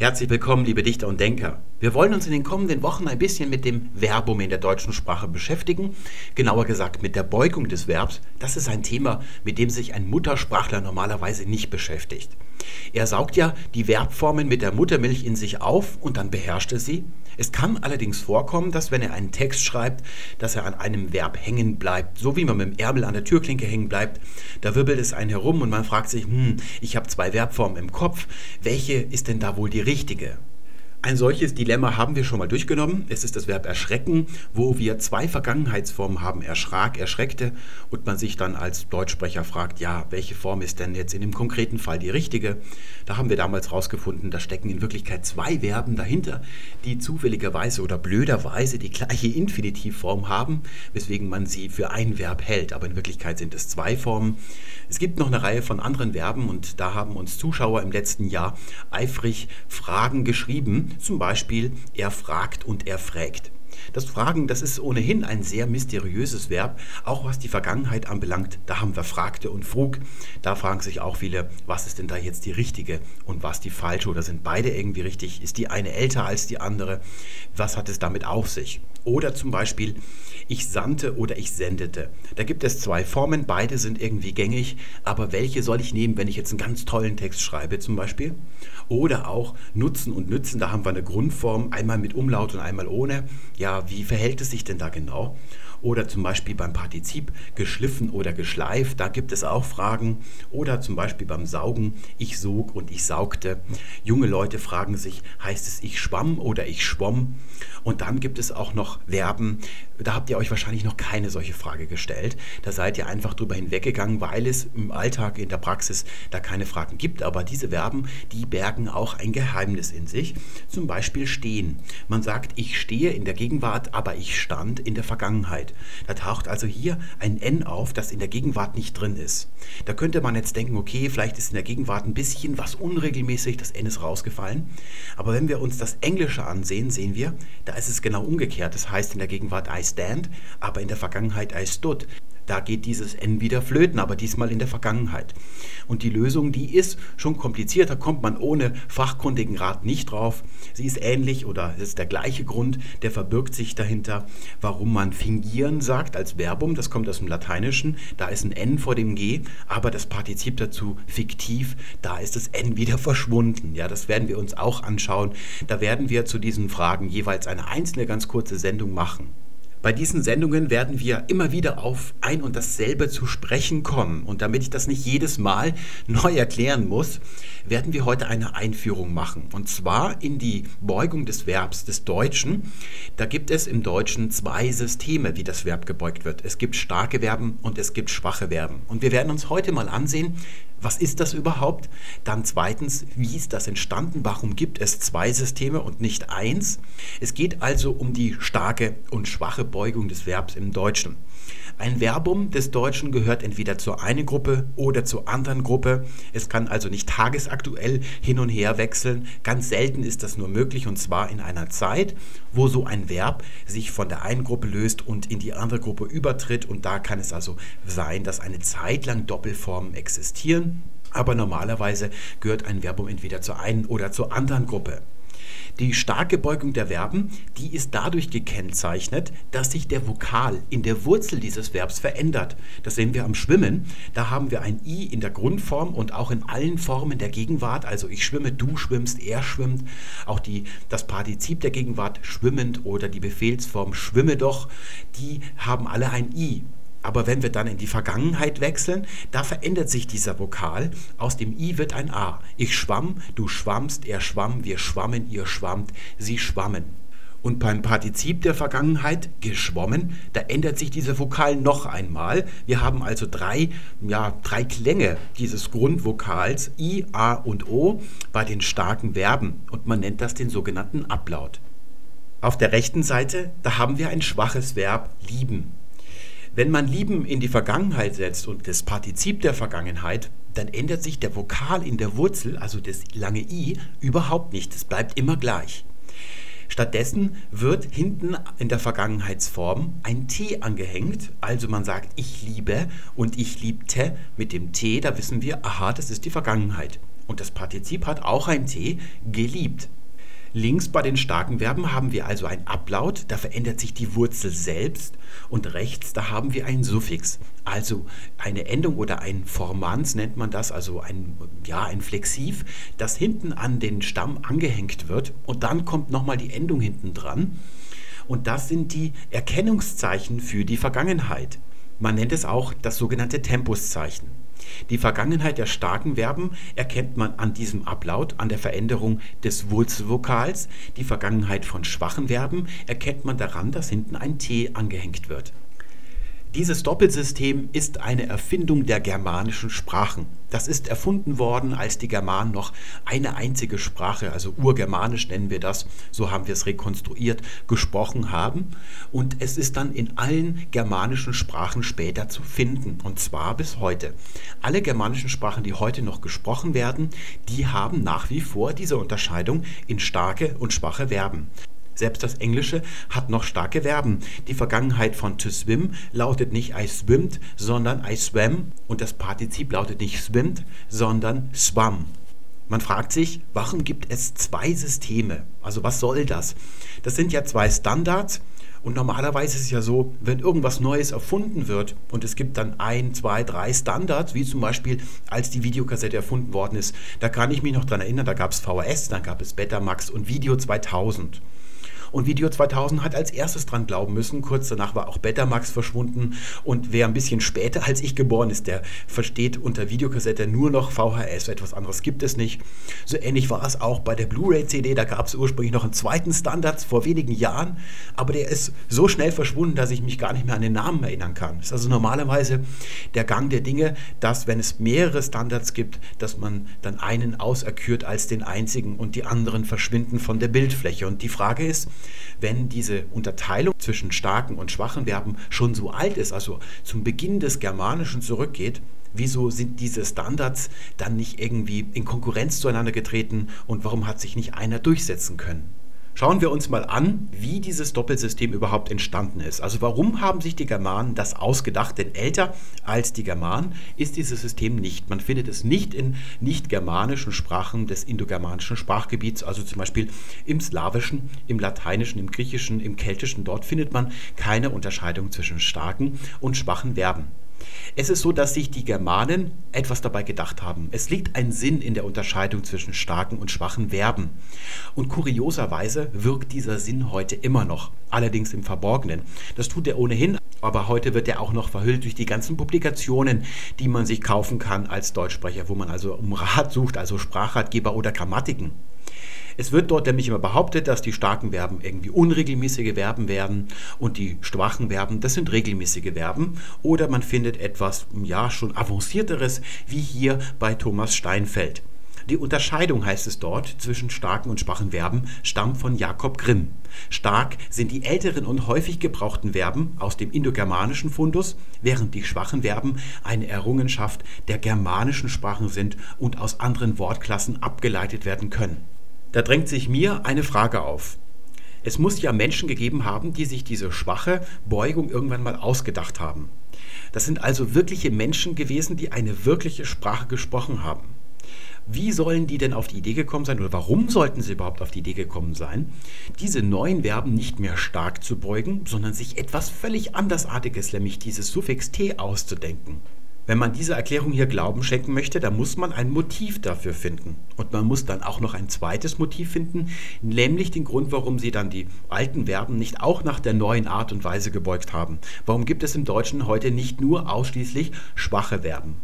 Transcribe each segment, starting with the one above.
Herzlich willkommen, liebe Dichter und Denker. Wir wollen uns in den kommenden Wochen ein bisschen mit dem Verbum in der deutschen Sprache beschäftigen, genauer gesagt mit der Beugung des Verbs. Das ist ein Thema, mit dem sich ein Muttersprachler normalerweise nicht beschäftigt. Er saugt ja die Verbformen mit der Muttermilch in sich auf und dann beherrscht er sie. Es kann allerdings vorkommen, dass wenn er einen Text schreibt, dass er an einem Verb hängen bleibt, so wie man mit dem Ärmel an der Türklinke hängen bleibt. Da wirbelt es einen herum und man fragt sich, hm, ich habe zwei Verbformen im Kopf, welche ist denn da wohl die richtige? Ein solches Dilemma haben wir schon mal durchgenommen. Es ist das Verb erschrecken, wo wir zwei Vergangenheitsformen haben, erschrak, erschreckte, und man sich dann als Deutschsprecher fragt, ja, welche Form ist denn jetzt in dem konkreten Fall die richtige? Da haben wir damals rausgefunden, da stecken in Wirklichkeit zwei Verben dahinter, die zufälligerweise oder blöderweise die gleiche Infinitivform haben, weswegen man sie für ein Verb hält, aber in Wirklichkeit sind es zwei Formen. Es gibt noch eine Reihe von anderen Verben und da haben uns Zuschauer im letzten Jahr eifrig Fragen geschrieben zum Beispiel er fragt und er frägt. Das Fragen, das ist ohnehin ein sehr mysteriöses Verb, auch was die Vergangenheit anbelangt. Da haben wir fragte und frug. Da fragen sich auch viele, was ist denn da jetzt die richtige und was die falsche oder sind beide irgendwie richtig? Ist die eine älter als die andere? Was hat es damit auf sich? Oder zum Beispiel, ich sandte oder ich sendete. Da gibt es zwei Formen, beide sind irgendwie gängig, aber welche soll ich nehmen, wenn ich jetzt einen ganz tollen Text schreibe zum Beispiel? Oder auch nutzen und nützen, da haben wir eine Grundform, einmal mit Umlaut und einmal ohne. Ja, wie verhält es sich denn da genau? Oder zum Beispiel beim Partizip geschliffen oder geschleift, da gibt es auch Fragen. Oder zum Beispiel beim Saugen, ich sog und ich saugte. Junge Leute fragen sich, heißt es ich schwamm oder ich schwomm? Und dann gibt es auch noch Verben, da habt ihr euch wahrscheinlich noch keine solche Frage gestellt. Da seid ihr einfach drüber hinweggegangen, weil es im Alltag, in der Praxis da keine Fragen gibt. Aber diese Verben, die bergen auch ein Geheimnis in sich. Zum Beispiel stehen. Man sagt, ich stehe in der Gegenwart, aber ich stand in der Vergangenheit. Da taucht also hier ein N auf, das in der Gegenwart nicht drin ist. Da könnte man jetzt denken, okay, vielleicht ist in der Gegenwart ein bisschen was unregelmäßig, das N ist rausgefallen. Aber wenn wir uns das Englische ansehen, sehen wir, da ist es genau umgekehrt. Das heißt in der Gegenwart I stand, aber in der Vergangenheit I stood. Da geht dieses N wieder flöten, aber diesmal in der Vergangenheit. Und die Lösung, die ist schon komplizierter, kommt man ohne fachkundigen Rat nicht drauf. Sie ist ähnlich oder ist der gleiche Grund, der verbirgt sich dahinter, warum man fingieren sagt als Verbum. Das kommt aus dem Lateinischen. Da ist ein N vor dem G, aber das Partizip dazu fiktiv, da ist das N wieder verschwunden. Ja, das werden wir uns auch anschauen. Da werden wir zu diesen Fragen jeweils eine einzelne ganz kurze Sendung machen. Bei diesen Sendungen werden wir immer wieder auf ein und dasselbe zu sprechen kommen. Und damit ich das nicht jedes Mal neu erklären muss, werden wir heute eine Einführung machen. Und zwar in die Beugung des Verbs des Deutschen. Da gibt es im Deutschen zwei Systeme, wie das Verb gebeugt wird. Es gibt starke Verben und es gibt schwache Verben. Und wir werden uns heute mal ansehen, was ist das überhaupt? Dann zweitens, wie ist das entstanden? Warum gibt es zwei Systeme und nicht eins? Es geht also um die starke und schwache Beugung des Verbs im Deutschen. Ein Verbum des Deutschen gehört entweder zur einen Gruppe oder zur anderen Gruppe. Es kann also nicht tagesaktuell hin und her wechseln. Ganz selten ist das nur möglich und zwar in einer Zeit, wo so ein Verb sich von der einen Gruppe löst und in die andere Gruppe übertritt. Und da kann es also sein, dass eine Zeit lang Doppelformen existieren. Aber normalerweise gehört ein Verbum entweder zur einen oder zur anderen Gruppe. Die starke Beugung der Verben, die ist dadurch gekennzeichnet, dass sich der Vokal in der Wurzel dieses Verbs verändert. Das sehen wir am Schwimmen. Da haben wir ein I in der Grundform und auch in allen Formen der Gegenwart. Also ich schwimme, du schwimmst, er schwimmt. Auch die, das Partizip der Gegenwart schwimmend oder die Befehlsform schwimme doch, die haben alle ein I. Aber wenn wir dann in die Vergangenheit wechseln, da verändert sich dieser Vokal. Aus dem I wird ein A. Ich schwamm, du schwammst, er schwamm, wir schwammen, ihr schwammt, sie schwammen. Und beim Partizip der Vergangenheit, geschwommen, da ändert sich dieser Vokal noch einmal. Wir haben also drei, ja, drei Klänge dieses Grundvokals I, A und O bei den starken Verben. Und man nennt das den sogenannten Ablaut. Auf der rechten Seite, da haben wir ein schwaches Verb lieben. Wenn man lieben in die Vergangenheit setzt und das Partizip der Vergangenheit, dann ändert sich der Vokal in der Wurzel, also das lange i, überhaupt nicht. Es bleibt immer gleich. Stattdessen wird hinten in der Vergangenheitsform ein T angehängt. Also man sagt ich liebe und ich liebte mit dem T, da wissen wir, aha, das ist die Vergangenheit. Und das Partizip hat auch ein T, geliebt. Links bei den starken Verben haben wir also ein Ablaut, da verändert sich die Wurzel selbst. Und rechts, da haben wir ein Suffix, also eine Endung oder ein Formans nennt man das, also ein, ja, ein Flexiv, das hinten an den Stamm angehängt wird. Und dann kommt nochmal die Endung hinten dran. Und das sind die Erkennungszeichen für die Vergangenheit. Man nennt es auch das sogenannte Tempuszeichen. Die Vergangenheit der starken Verben erkennt man an diesem Ablaut, an der Veränderung des Wurzelvokals. Die Vergangenheit von schwachen Verben erkennt man daran, dass hinten ein T angehängt wird. Dieses Doppelsystem ist eine Erfindung der germanischen Sprachen. Das ist erfunden worden, als die Germanen noch eine einzige Sprache, also urgermanisch nennen wir das, so haben wir es rekonstruiert, gesprochen haben. Und es ist dann in allen germanischen Sprachen später zu finden, und zwar bis heute. Alle germanischen Sprachen, die heute noch gesprochen werden, die haben nach wie vor diese Unterscheidung in starke und schwache Verben. Selbst das Englische hat noch starke Verben. Die Vergangenheit von to swim lautet nicht I swimmed, sondern I swam. Und das Partizip lautet nicht swimmed, sondern swam. Man fragt sich, warum gibt es zwei Systeme? Also was soll das? Das sind ja zwei Standards. Und normalerweise ist es ja so, wenn irgendwas Neues erfunden wird und es gibt dann ein, zwei, drei Standards, wie zum Beispiel als die Videokassette erfunden worden ist, da kann ich mich noch dran erinnern, da gab es VHS, dann gab es Betamax und Video 2000. Und Video 2000 hat als erstes dran glauben müssen. Kurz danach war auch Betamax verschwunden. Und wer ein bisschen später als ich geboren ist, der versteht unter Videokassette nur noch VHS. Etwas anderes gibt es nicht. So ähnlich war es auch bei der Blu-ray-CD. Da gab es ursprünglich noch einen zweiten Standard vor wenigen Jahren. Aber der ist so schnell verschwunden, dass ich mich gar nicht mehr an den Namen erinnern kann. Das ist also normalerweise der Gang der Dinge, dass wenn es mehrere Standards gibt, dass man dann einen auserkürt als den einzigen und die anderen verschwinden von der Bildfläche. Und die Frage ist, wenn diese Unterteilung zwischen starken und schwachen Verben schon so alt ist, also zum Beginn des Germanischen zurückgeht, wieso sind diese Standards dann nicht irgendwie in Konkurrenz zueinander getreten und warum hat sich nicht einer durchsetzen können? Schauen wir uns mal an, wie dieses Doppelsystem überhaupt entstanden ist. Also warum haben sich die Germanen das ausgedacht? Denn älter als die Germanen ist dieses System nicht. Man findet es nicht in nicht-germanischen Sprachen des indogermanischen Sprachgebiets, also zum Beispiel im Slawischen, im Lateinischen, im Griechischen, im Keltischen. Dort findet man keine Unterscheidung zwischen starken und schwachen Verben. Es ist so, dass sich die Germanen etwas dabei gedacht haben. Es liegt ein Sinn in der Unterscheidung zwischen starken und schwachen Verben. Und kurioserweise wirkt dieser Sinn heute immer noch, allerdings im Verborgenen. Das tut er ohnehin, aber heute wird er auch noch verhüllt durch die ganzen Publikationen, die man sich kaufen kann als Deutschsprecher, wo man also um Rat sucht, also Sprachratgeber oder Grammatiken. Es wird dort nämlich immer behauptet, dass die starken Verben irgendwie unregelmäßige Verben werden und die schwachen Verben, das sind regelmäßige Verben. Oder man findet etwas, ja, schon avancierteres, wie hier bei Thomas Steinfeld. Die Unterscheidung heißt es dort zwischen starken und schwachen Verben stammt von Jakob Grimm. Stark sind die älteren und häufig gebrauchten Verben aus dem indogermanischen Fundus, während die schwachen Verben eine Errungenschaft der germanischen Sprachen sind und aus anderen Wortklassen abgeleitet werden können. Da drängt sich mir eine Frage auf. Es muss ja Menschen gegeben haben, die sich diese schwache Beugung irgendwann mal ausgedacht haben. Das sind also wirkliche Menschen gewesen, die eine wirkliche Sprache gesprochen haben. Wie sollen die denn auf die Idee gekommen sein oder warum sollten sie überhaupt auf die Idee gekommen sein, diese neuen Verben nicht mehr stark zu beugen, sondern sich etwas völlig andersartiges, nämlich dieses Suffix t auszudenken? Wenn man dieser Erklärung hier Glauben schenken möchte, dann muss man ein Motiv dafür finden. Und man muss dann auch noch ein zweites Motiv finden, nämlich den Grund, warum sie dann die alten Verben nicht auch nach der neuen Art und Weise gebeugt haben. Warum gibt es im Deutschen heute nicht nur ausschließlich schwache Verben?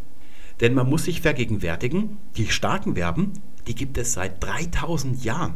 Denn man muss sich vergegenwärtigen, die starken Verben die gibt es seit 3000 Jahren.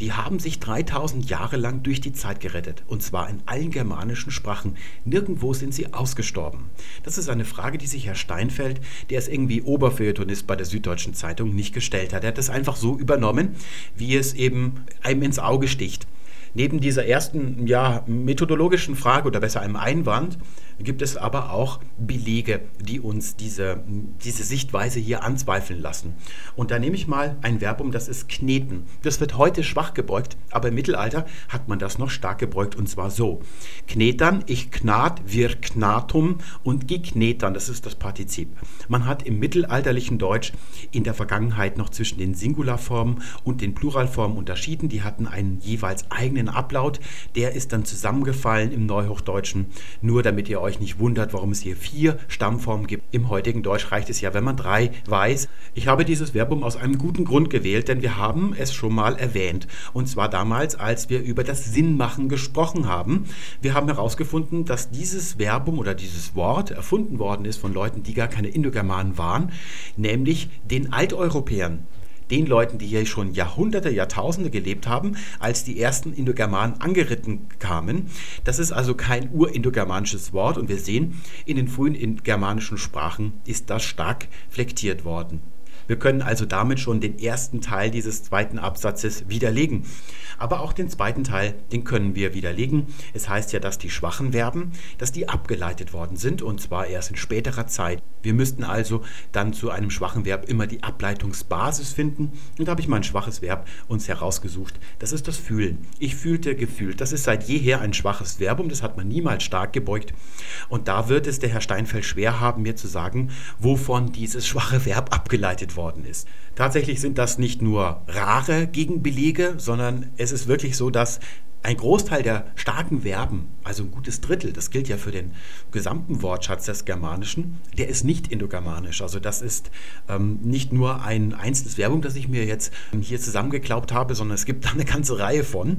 Die haben sich 3000 Jahre lang durch die Zeit gerettet. Und zwar in allen germanischen Sprachen. Nirgendwo sind sie ausgestorben. Das ist eine Frage, die sich Herr Steinfeld, der ist irgendwie Oberfeuilletonist bei der Süddeutschen Zeitung, nicht gestellt hat. Er hat das einfach so übernommen, wie es eben einem ins Auge sticht. Neben dieser ersten ja, methodologischen Frage oder besser einem Einwand gibt es aber auch Belege, die uns diese, diese Sichtweise hier anzweifeln lassen. Und da nehme ich mal ein Verbum, das ist kneten. Das wird heute schwach gebeugt, aber im Mittelalter hat man das noch stark gebeugt und zwar so. Knetern, ich knat, wir knatum und geknetern, das ist das Partizip. Man hat im mittelalterlichen Deutsch in der Vergangenheit noch zwischen den Singularformen und den Pluralformen unterschieden. Die hatten einen jeweils eigenen Ablaut. Der ist dann zusammengefallen im Neuhochdeutschen, nur damit ihr euch nicht wundert, warum es hier vier Stammformen gibt. Im heutigen Deutsch reicht es ja, wenn man drei weiß. Ich habe dieses Verbum aus einem guten Grund gewählt, denn wir haben es schon mal erwähnt. Und zwar damals, als wir über das Sinnmachen gesprochen haben. Wir haben herausgefunden, dass dieses Verbum oder dieses Wort erfunden worden ist von Leuten, die gar keine Indogermanen waren, nämlich den Alteuropäern den Leuten, die hier schon Jahrhunderte, Jahrtausende gelebt haben, als die ersten Indogermanen angeritten kamen. Das ist also kein urindogermanisches Wort und wir sehen, in den frühen germanischen Sprachen ist das stark flektiert worden. Wir können also damit schon den ersten Teil dieses zweiten Absatzes widerlegen. Aber auch den zweiten Teil, den können wir widerlegen. Es heißt ja, dass die schwachen Verben, dass die abgeleitet worden sind und zwar erst in späterer Zeit. Wir müssten also dann zu einem schwachen Verb immer die Ableitungsbasis finden. Und da habe ich mal ein schwaches Verb uns herausgesucht. Das ist das Fühlen. Ich fühlte gefühlt. Das ist seit jeher ein schwaches Verbum. Das hat man niemals stark gebeugt. Und da wird es der Herr Steinfeld schwer haben, mir zu sagen, wovon dieses schwache Verb abgeleitet worden ist. Tatsächlich sind das nicht nur rare Gegenbelege, sondern es ist wirklich so, dass ein Großteil der starken Verben, also ein gutes Drittel, das gilt ja für den gesamten Wortschatz des Germanischen, der ist nicht indogermanisch. Also das ist ähm, nicht nur ein einzelnes Verbum, das ich mir jetzt hier zusammengeklaubt habe, sondern es gibt da eine ganze Reihe von,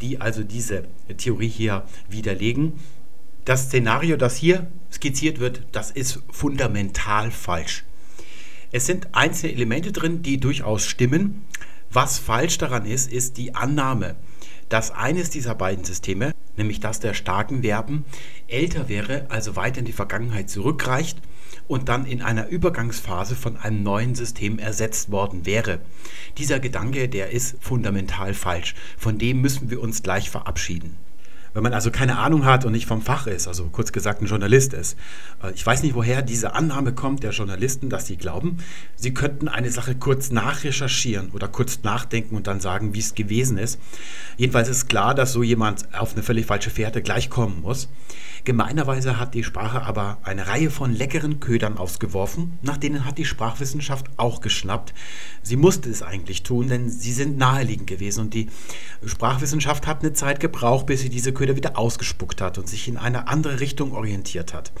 die also diese Theorie hier widerlegen. Das Szenario, das hier skizziert wird, das ist fundamental falsch. Es sind einzelne Elemente drin, die durchaus stimmen. Was falsch daran ist, ist die Annahme, dass eines dieser beiden Systeme, nämlich das der starken Verben, älter wäre, also weiter in die Vergangenheit zurückreicht und dann in einer Übergangsphase von einem neuen System ersetzt worden wäre. Dieser Gedanke, der ist fundamental falsch. Von dem müssen wir uns gleich verabschieden. Wenn man also keine Ahnung hat und nicht vom Fach ist, also kurz gesagt ein Journalist ist. Äh, ich weiß nicht, woher diese Annahme kommt der Journalisten, dass sie glauben, sie könnten eine Sache kurz nachrecherchieren oder kurz nachdenken und dann sagen, wie es gewesen ist. Jedenfalls ist klar, dass so jemand auf eine völlig falsche Fährte gleich kommen muss. Gemeinerweise hat die Sprache aber eine Reihe von leckeren Ködern ausgeworfen, nach denen hat die Sprachwissenschaft auch geschnappt. Sie musste es eigentlich tun, denn sie sind naheliegend gewesen und die Sprachwissenschaft hat eine Zeit gebraucht, bis sie diese Köder wieder ausgespuckt hat und sich in eine andere Richtung orientiert hat.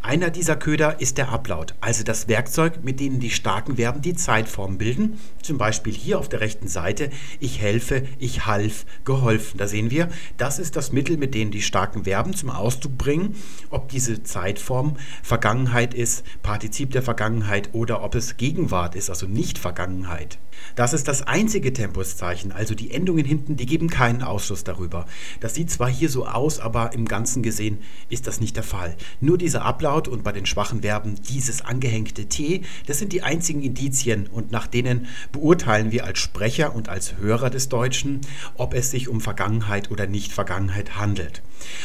Einer dieser Köder ist der Ablaut, also das Werkzeug, mit dem die starken Verben die Zeitform bilden. Zum Beispiel hier auf der rechten Seite, ich helfe, ich half, geholfen. Da sehen wir, das ist das Mittel, mit dem die starken Verben zum Ausdruck bringen, ob diese Zeitform Vergangenheit ist, Partizip der Vergangenheit oder ob es Gegenwart ist, also nicht Vergangenheit. Das ist das einzige Tempuszeichen, also die Endungen hinten, die geben keinen Ausschluss darüber. Das sieht zwar hier so aus, aber im Ganzen gesehen ist das nicht der Fall. Nur dieser Ablaut und bei den schwachen Verben dieses angehängte T, das sind die einzigen Indizien und nach denen beurteilen wir als Sprecher und als Hörer des Deutschen, ob es sich um Vergangenheit oder Nicht-Vergangenheit handelt.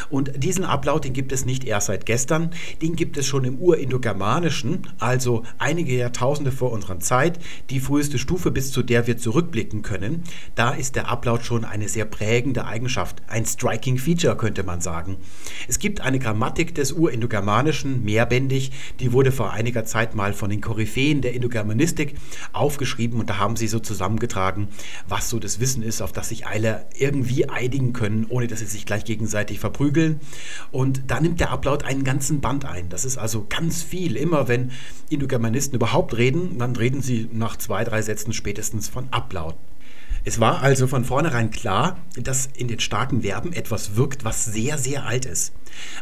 Und diesen Ablaut, den gibt es nicht erst seit gestern, den gibt es schon im Urindogermanischen, also einige Jahrtausende vor unserer Zeit, die früheste Stufe, bis zu der wir zurückblicken können. Da ist der Ablaut schon eine sehr prägende Eigenschaft, ein striking Feature könnte man sagen. Es gibt eine Grammatik des Urindogermanischen, mehrbändig, die wurde vor einiger Zeit mal von den Koryphäen der Indogermanistik aufgeschrieben und da haben sie so zusammengetragen, was so das Wissen ist, auf das sich alle irgendwie einigen können, ohne dass sie sich gleich gegenseitig verprügeln. Und da nimmt der Ablaut einen ganzen Band ein. Das ist also ganz viel. Immer wenn Indogermanisten überhaupt reden, dann reden sie nach zwei, drei Sätzen spätestens von Ablaut. Es war also von vornherein klar, dass in den starken Verben etwas wirkt, was sehr, sehr alt ist.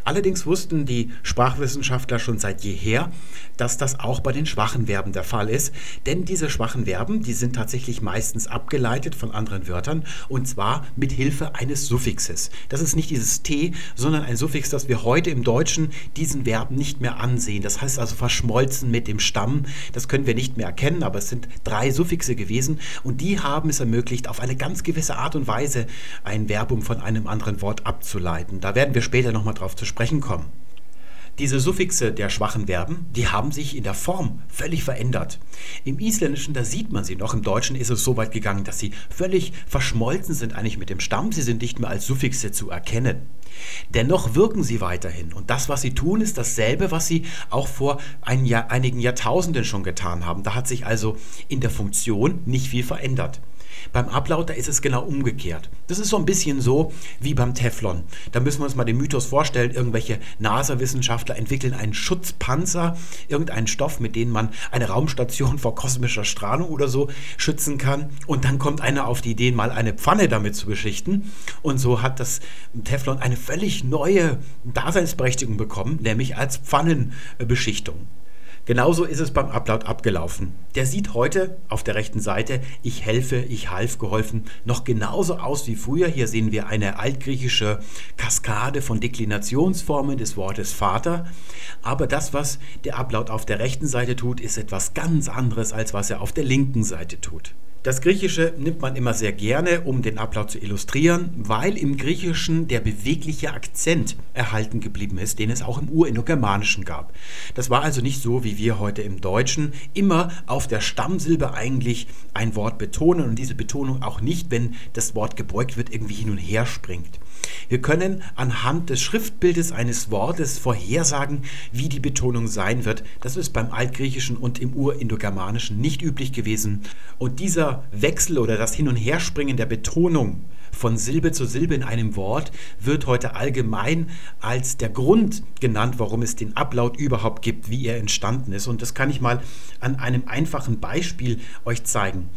Allerdings wussten die Sprachwissenschaftler schon seit jeher, dass das auch bei den schwachen Verben der Fall ist. Denn diese schwachen Verben, die sind tatsächlich meistens abgeleitet von anderen Wörtern und zwar mit Hilfe eines Suffixes. Das ist nicht dieses T, sondern ein Suffix, das wir heute im Deutschen diesen Verben nicht mehr ansehen. Das heißt also verschmolzen mit dem Stamm. Das können wir nicht mehr erkennen, aber es sind drei Suffixe gewesen und die haben es ermöglicht, auf eine ganz gewisse Art und Weise ein Verbum von einem anderen Wort abzuleiten. Da werden wir später nochmal drauf zu sprechen kommen. Diese Suffixe der schwachen Verben, die haben sich in der Form völlig verändert. Im Isländischen, da sieht man sie noch, im Deutschen ist es so weit gegangen, dass sie völlig verschmolzen sind eigentlich mit dem Stamm, sie sind nicht mehr als Suffixe zu erkennen. Dennoch wirken sie weiterhin und das, was sie tun, ist dasselbe, was sie auch vor ein Jahr, einigen Jahrtausenden schon getan haben. Da hat sich also in der Funktion nicht viel verändert. Beim da ist es genau umgekehrt. Das ist so ein bisschen so wie beim Teflon. Da müssen wir uns mal den Mythos vorstellen, irgendwelche NASA-Wissenschaftler entwickeln einen Schutzpanzer, irgendeinen Stoff, mit dem man eine Raumstation vor kosmischer Strahlung oder so schützen kann. Und dann kommt einer auf die Idee, mal eine Pfanne damit zu beschichten. Und so hat das Teflon eine völlig neue Daseinsberechtigung bekommen, nämlich als Pfannenbeschichtung. Genauso ist es beim Upload abgelaufen. Der sieht heute auf der rechten Seite, ich helfe, ich half geholfen, noch genauso aus wie früher. Hier sehen wir eine altgriechische Kaskade von Deklinationsformen des Wortes Vater. Aber das, was der Upload auf der rechten Seite tut, ist etwas ganz anderes, als was er auf der linken Seite tut. Das Griechische nimmt man immer sehr gerne, um den Ablauf zu illustrieren, weil im Griechischen der bewegliche Akzent erhalten geblieben ist, den es auch im Urindogermanischen gab. Das war also nicht so, wie wir heute im Deutschen immer auf der Stammsilbe eigentlich ein Wort betonen und diese Betonung auch nicht, wenn das Wort gebeugt wird, irgendwie hin und her springt. Wir können anhand des Schriftbildes eines Wortes vorhersagen, wie die Betonung sein wird. Das ist beim Altgriechischen und im Urindogermanischen nicht üblich gewesen. Und dieser Wechsel oder das Hin- und Herspringen der Betonung von Silbe zu Silbe in einem Wort wird heute allgemein als der Grund genannt, warum es den Ablaut überhaupt gibt, wie er entstanden ist. Und das kann ich mal an einem einfachen Beispiel euch zeigen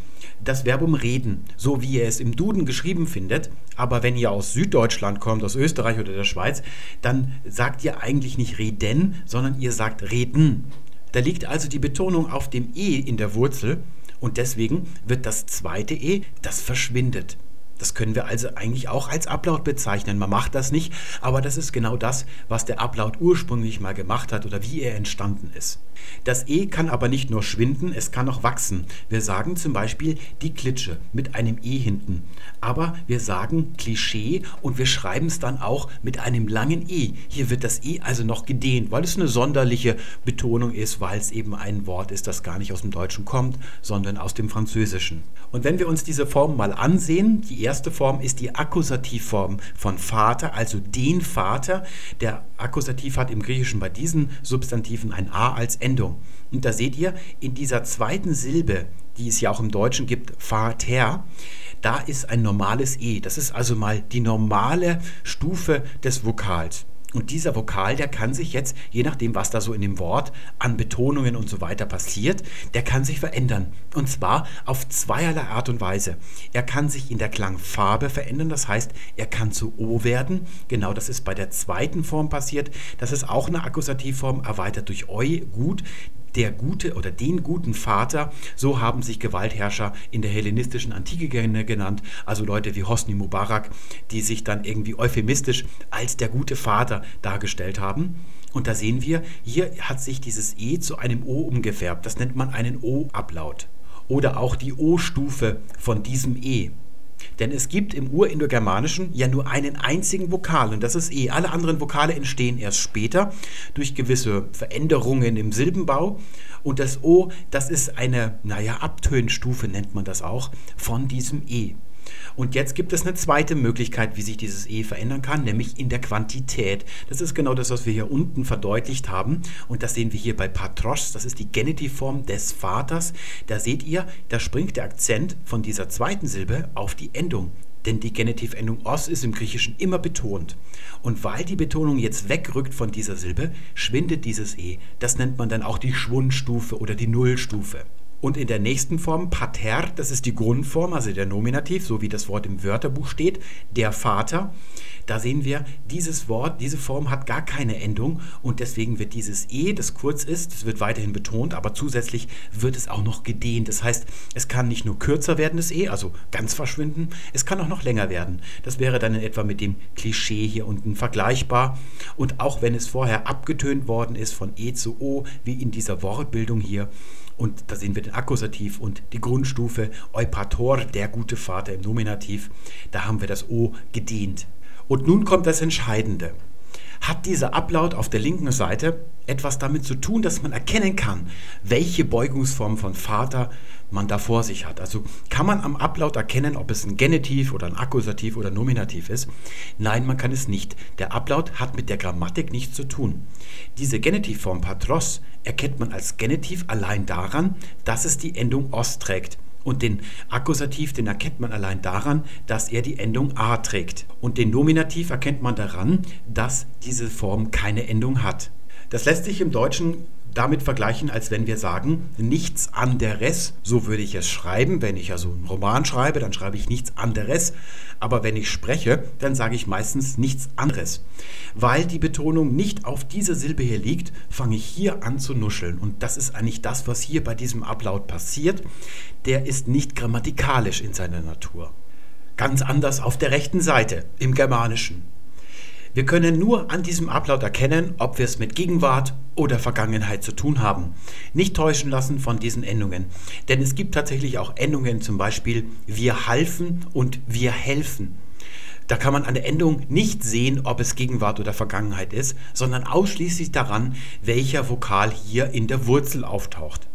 das Verbum reden, so wie ihr es im Duden geschrieben findet, aber wenn ihr aus Süddeutschland kommt, aus Österreich oder der Schweiz, dann sagt ihr eigentlich nicht reden, sondern ihr sagt reden. Da liegt also die Betonung auf dem E in der Wurzel und deswegen wird das zweite E, das verschwindet. Das können wir also eigentlich auch als Upload bezeichnen. Man macht das nicht, aber das ist genau das, was der Upload ursprünglich mal gemacht hat oder wie er entstanden ist. Das E kann aber nicht nur schwinden, es kann auch wachsen. Wir sagen zum Beispiel die Klitsche mit einem E hinten. Aber wir sagen Klischee und wir schreiben es dann auch mit einem langen E. Hier wird das E also noch gedehnt, weil es eine sonderliche Betonung ist, weil es eben ein Wort ist, das gar nicht aus dem Deutschen kommt, sondern aus dem Französischen. Und wenn wir uns diese Form mal ansehen, die erste Form ist die Akkusativform von Vater, also den Vater. Der Akkusativ hat im Griechischen bei diesen Substantiven ein A als Endung. Und da seht ihr, in dieser zweiten Silbe, die es ja auch im Deutschen gibt, Vater, da ist ein normales E. Das ist also mal die normale Stufe des Vokals. Und dieser Vokal, der kann sich jetzt, je nachdem, was da so in dem Wort an Betonungen und so weiter passiert, der kann sich verändern. Und zwar auf zweierlei Art und Weise. Er kann sich in der Klangfarbe verändern, das heißt, er kann zu O werden. Genau das ist bei der zweiten Form passiert. Das ist auch eine Akkusativform, erweitert durch Eu, gut der gute oder den guten Vater, so haben sich Gewaltherrscher in der hellenistischen Antike genannt, also Leute wie Hosni Mubarak, die sich dann irgendwie euphemistisch als der gute Vater dargestellt haben. Und da sehen wir, hier hat sich dieses E zu einem O umgefärbt. Das nennt man einen O-Ablaut. Oder auch die O-Stufe von diesem E. Denn es gibt im Urindogermanischen ja nur einen einzigen Vokal und das ist E. Alle anderen Vokale entstehen erst später durch gewisse Veränderungen im Silbenbau. Und das O, das ist eine, naja, Abtönstufe nennt man das auch, von diesem E. Und jetzt gibt es eine zweite Möglichkeit, wie sich dieses E verändern kann, nämlich in der Quantität. Das ist genau das, was wir hier unten verdeutlicht haben. Und das sehen wir hier bei Patros. Das ist die Genitivform des Vaters. Da seht ihr, da springt der Akzent von dieser zweiten Silbe auf die Endung. Denn die Genitivendung os ist im Griechischen immer betont. Und weil die Betonung jetzt wegrückt von dieser Silbe, schwindet dieses E. Das nennt man dann auch die Schwundstufe oder die Nullstufe. Und in der nächsten Form, pater, das ist die Grundform, also der Nominativ, so wie das Wort im Wörterbuch steht, der Vater. Da sehen wir, dieses Wort, diese Form hat gar keine Endung und deswegen wird dieses E, das kurz ist, das wird weiterhin betont, aber zusätzlich wird es auch noch gedehnt. Das heißt, es kann nicht nur kürzer werden, das E, also ganz verschwinden, es kann auch noch länger werden. Das wäre dann in etwa mit dem Klischee hier unten vergleichbar. Und auch wenn es vorher abgetönt worden ist von E zu O, wie in dieser Wortbildung hier, und da sehen wir den Akkusativ und die Grundstufe Eupator, der gute Vater im Nominativ. Da haben wir das O gedehnt. Und nun kommt das Entscheidende. Hat dieser Ablaut auf der linken Seite etwas damit zu tun, dass man erkennen kann, welche Beugungsform von Vater man da vor sich hat. Also kann man am Ablaut erkennen, ob es ein Genitiv oder ein Akkusativ oder Nominativ ist? Nein, man kann es nicht. Der Ablaut hat mit der Grammatik nichts zu tun. Diese Genitivform patros erkennt man als Genitiv allein daran, dass es die Endung os trägt. Und den Akkusativ, den erkennt man allein daran, dass er die Endung a trägt. Und den Nominativ erkennt man daran, dass diese Form keine Endung hat. Das lässt sich im Deutschen damit vergleichen, als wenn wir sagen, nichts anderes, so würde ich es schreiben. Wenn ich also einen Roman schreibe, dann schreibe ich nichts anderes. Aber wenn ich spreche, dann sage ich meistens nichts anderes. Weil die Betonung nicht auf diese Silbe hier liegt, fange ich hier an zu nuscheln. Und das ist eigentlich das, was hier bei diesem Ablaut passiert. Der ist nicht grammatikalisch in seiner Natur. Ganz anders auf der rechten Seite, im Germanischen. Wir können nur an diesem Ablaut erkennen, ob wir es mit Gegenwart oder Vergangenheit zu tun haben. Nicht täuschen lassen von diesen Endungen. Denn es gibt tatsächlich auch Endungen, zum Beispiel wir halfen und wir helfen. Da kann man an der Endung nicht sehen, ob es Gegenwart oder Vergangenheit ist, sondern ausschließlich daran, welcher Vokal hier in der Wurzel auftaucht.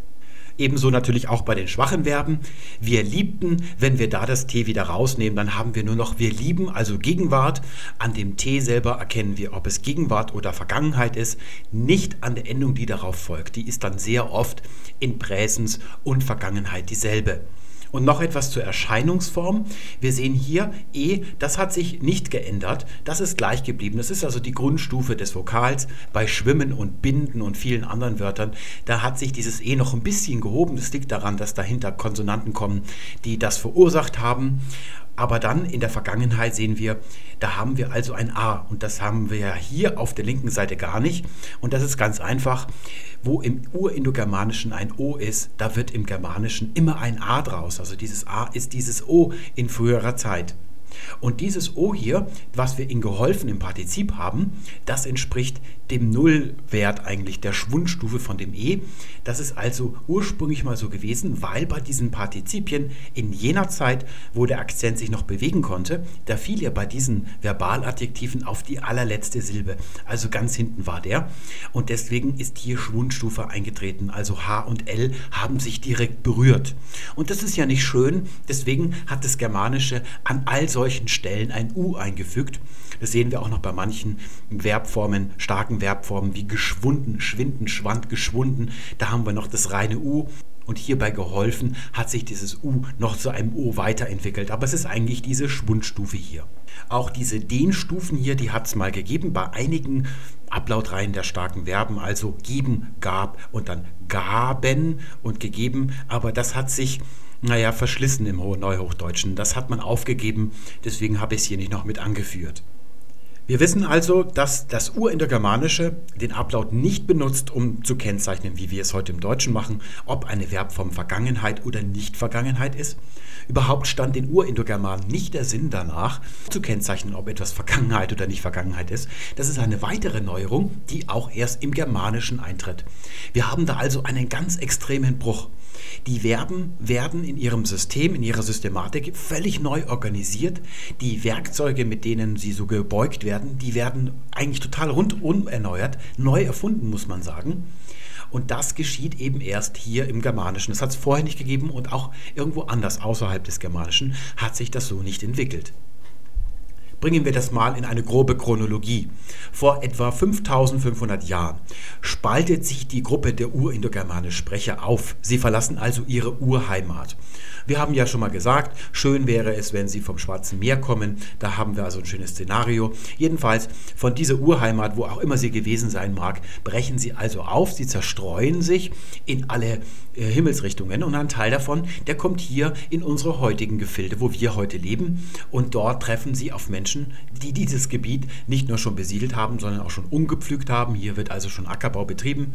Ebenso natürlich auch bei den schwachen Verben. Wir liebten, wenn wir da das T wieder rausnehmen, dann haben wir nur noch wir lieben, also Gegenwart. An dem T selber erkennen wir, ob es Gegenwart oder Vergangenheit ist, nicht an der Endung, die darauf folgt. Die ist dann sehr oft in Präsens und Vergangenheit dieselbe. Und noch etwas zur Erscheinungsform. Wir sehen hier E, das hat sich nicht geändert. Das ist gleich geblieben. Das ist also die Grundstufe des Vokals. Bei Schwimmen und Binden und vielen anderen Wörtern, da hat sich dieses E noch ein bisschen gehoben. Das liegt daran, dass dahinter Konsonanten kommen, die das verursacht haben. Aber dann in der Vergangenheit sehen wir, da haben wir also ein A und das haben wir ja hier auf der linken Seite gar nicht. Und das ist ganz einfach, wo im Urindogermanischen ein O ist, da wird im Germanischen immer ein A draus. Also dieses A ist dieses O in früherer Zeit. Und dieses O hier, was wir in geholfen im Partizip haben, das entspricht dem Nullwert eigentlich der Schwundstufe von dem E. Das ist also ursprünglich mal so gewesen, weil bei diesen Partizipien in jener Zeit, wo der Akzent sich noch bewegen konnte, da fiel er bei diesen Verbaladjektiven auf die allerletzte Silbe. Also ganz hinten war der. Und deswegen ist hier Schwundstufe eingetreten. Also H und L haben sich direkt berührt. Und das ist ja nicht schön. Deswegen hat das Germanische an all solchen Stellen ein U eingefügt. Das sehen wir auch noch bei manchen Verbformen, starken Verbformen wie geschwunden, schwinden, schwand, geschwunden. Da haben wir noch das reine U. Und hierbei geholfen hat sich dieses U noch zu einem O weiterentwickelt. Aber es ist eigentlich diese Schwundstufe hier. Auch diese Dehnstufen hier, die hat es mal gegeben bei einigen Ablautreihen der starken Verben, also geben, gab und dann gaben und gegeben. Aber das hat sich naja, verschlissen im Neuhochdeutschen. Das hat man aufgegeben, deswegen habe ich es hier nicht noch mit angeführt. Wir wissen also, dass das Urindogermanische den Ablaut nicht benutzt, um zu kennzeichnen, wie wir es heute im Deutschen machen, ob eine Verbform Vergangenheit oder Nicht-Vergangenheit ist. Überhaupt stand den Urindogermanen nicht der Sinn danach, zu kennzeichnen, ob etwas Vergangenheit oder Nicht-Vergangenheit ist. Das ist eine weitere Neuerung, die auch erst im Germanischen eintritt. Wir haben da also einen ganz extremen Bruch. Die Verben werden in ihrem System, in ihrer Systematik völlig neu organisiert. Die Werkzeuge, mit denen sie so gebeugt werden, die werden eigentlich total rundum erneuert, neu erfunden, muss man sagen. Und das geschieht eben erst hier im Germanischen. Das hat es vorher nicht gegeben und auch irgendwo anders außerhalb des Germanischen hat sich das so nicht entwickelt. Bringen wir das mal in eine grobe Chronologie. Vor etwa 5500 Jahren spaltet sich die Gruppe der urindogermanischen Sprecher auf. Sie verlassen also ihre Urheimat. Wir haben ja schon mal gesagt, schön wäre es, wenn sie vom Schwarzen Meer kommen. Da haben wir also ein schönes Szenario. Jedenfalls von dieser Urheimat, wo auch immer sie gewesen sein mag, brechen sie also auf. Sie zerstreuen sich in alle äh, Himmelsrichtungen und ein Teil davon, der kommt hier in unsere heutigen Gefilde, wo wir heute leben. Und dort treffen sie auf Menschen, die dieses Gebiet nicht nur schon besiedelt haben, sondern auch schon umgepflügt haben. Hier wird also schon Ackerbau betrieben.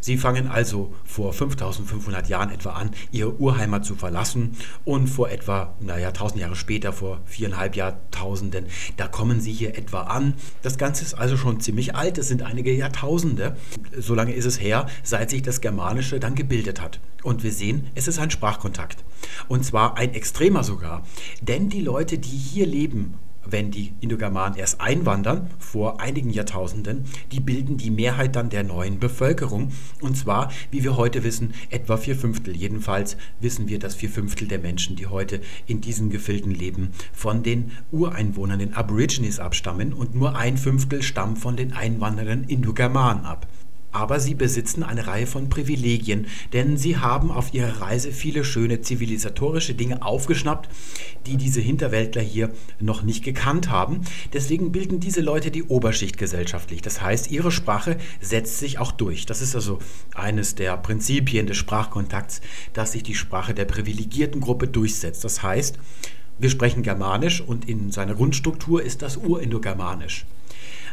Sie fangen also vor 5500 Jahren etwa an, ihre Urheimat zu verlassen und vor etwa, naja, 1000 Jahre später, vor viereinhalb Jahrtausenden, da kommen sie hier etwa an. Das Ganze ist also schon ziemlich alt, es sind einige Jahrtausende. So lange ist es her, seit sich das Germanische dann gebildet hat. Und wir sehen, es ist ein Sprachkontakt. Und zwar ein extremer sogar. Denn die Leute, die hier leben wenn die Indogermanen erst einwandern, vor einigen Jahrtausenden, die bilden die Mehrheit dann der neuen Bevölkerung. Und zwar, wie wir heute wissen, etwa vier Fünftel. Jedenfalls wissen wir, dass vier Fünftel der Menschen, die heute in diesen Gefilden leben, von den Ureinwohnern, den Aborigines abstammen und nur ein Fünftel stammt von den einwandernden Indogermanen ab aber sie besitzen eine Reihe von Privilegien, denn sie haben auf ihrer Reise viele schöne zivilisatorische Dinge aufgeschnappt, die diese Hinterwäldler hier noch nicht gekannt haben. Deswegen bilden diese Leute die Oberschicht gesellschaftlich. Das heißt, ihre Sprache setzt sich auch durch. Das ist also eines der Prinzipien des Sprachkontakts, dass sich die Sprache der privilegierten Gruppe durchsetzt. Das heißt, wir sprechen Germanisch und in seiner Grundstruktur ist das Urindogermanisch.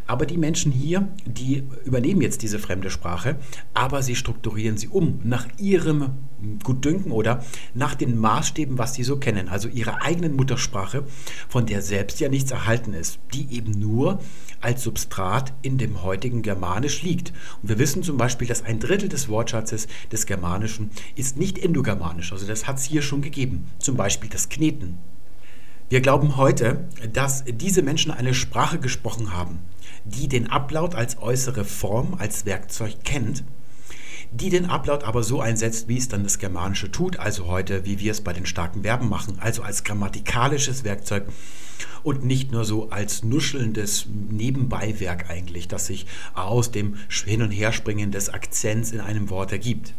Aber die Menschen hier, die übernehmen jetzt diese fremde Sprache, aber sie strukturieren sie um nach ihrem Gutdünken oder nach den Maßstäben, was sie so kennen, also ihrer eigenen Muttersprache, von der selbst ja nichts erhalten ist, die eben nur als Substrat in dem heutigen Germanisch liegt. Und wir wissen zum Beispiel, dass ein Drittel des Wortschatzes des Germanischen ist nicht endogermanisch, also das hat es hier schon gegeben, zum Beispiel das Kneten. Wir glauben heute, dass diese Menschen eine Sprache gesprochen haben, die den Ablaut als äußere Form, als Werkzeug kennt, die den Ablaut aber so einsetzt, wie es dann das Germanische tut, also heute, wie wir es bei den starken Verben machen, also als grammatikalisches Werkzeug und nicht nur so als nuschelndes Nebenbeiwerk eigentlich, das sich aus dem Hin- und Herspringen des Akzents in einem Wort ergibt.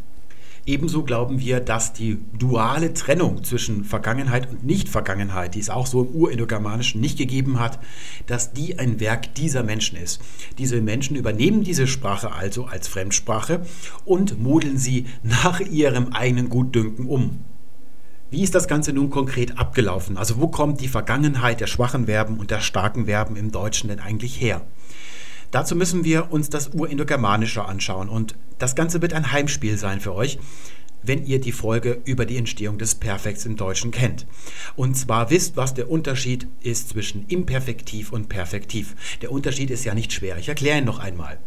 Ebenso glauben wir, dass die duale Trennung zwischen Vergangenheit und Nicht-Vergangenheit, die es auch so im Urindogermanischen nicht gegeben hat, dass die ein Werk dieser Menschen ist. Diese Menschen übernehmen diese Sprache also als Fremdsprache und modeln sie nach ihrem eigenen Gutdünken um. Wie ist das Ganze nun konkret abgelaufen? Also wo kommt die Vergangenheit der schwachen Verben und der starken Verben im Deutschen denn eigentlich her? Dazu müssen wir uns das Urindogermanische anschauen und das Ganze wird ein Heimspiel sein für euch, wenn ihr die Folge über die Entstehung des Perfekts im Deutschen kennt. Und zwar wisst, was der Unterschied ist zwischen Imperfektiv und Perfektiv. Der Unterschied ist ja nicht schwer. Ich erkläre ihn noch einmal.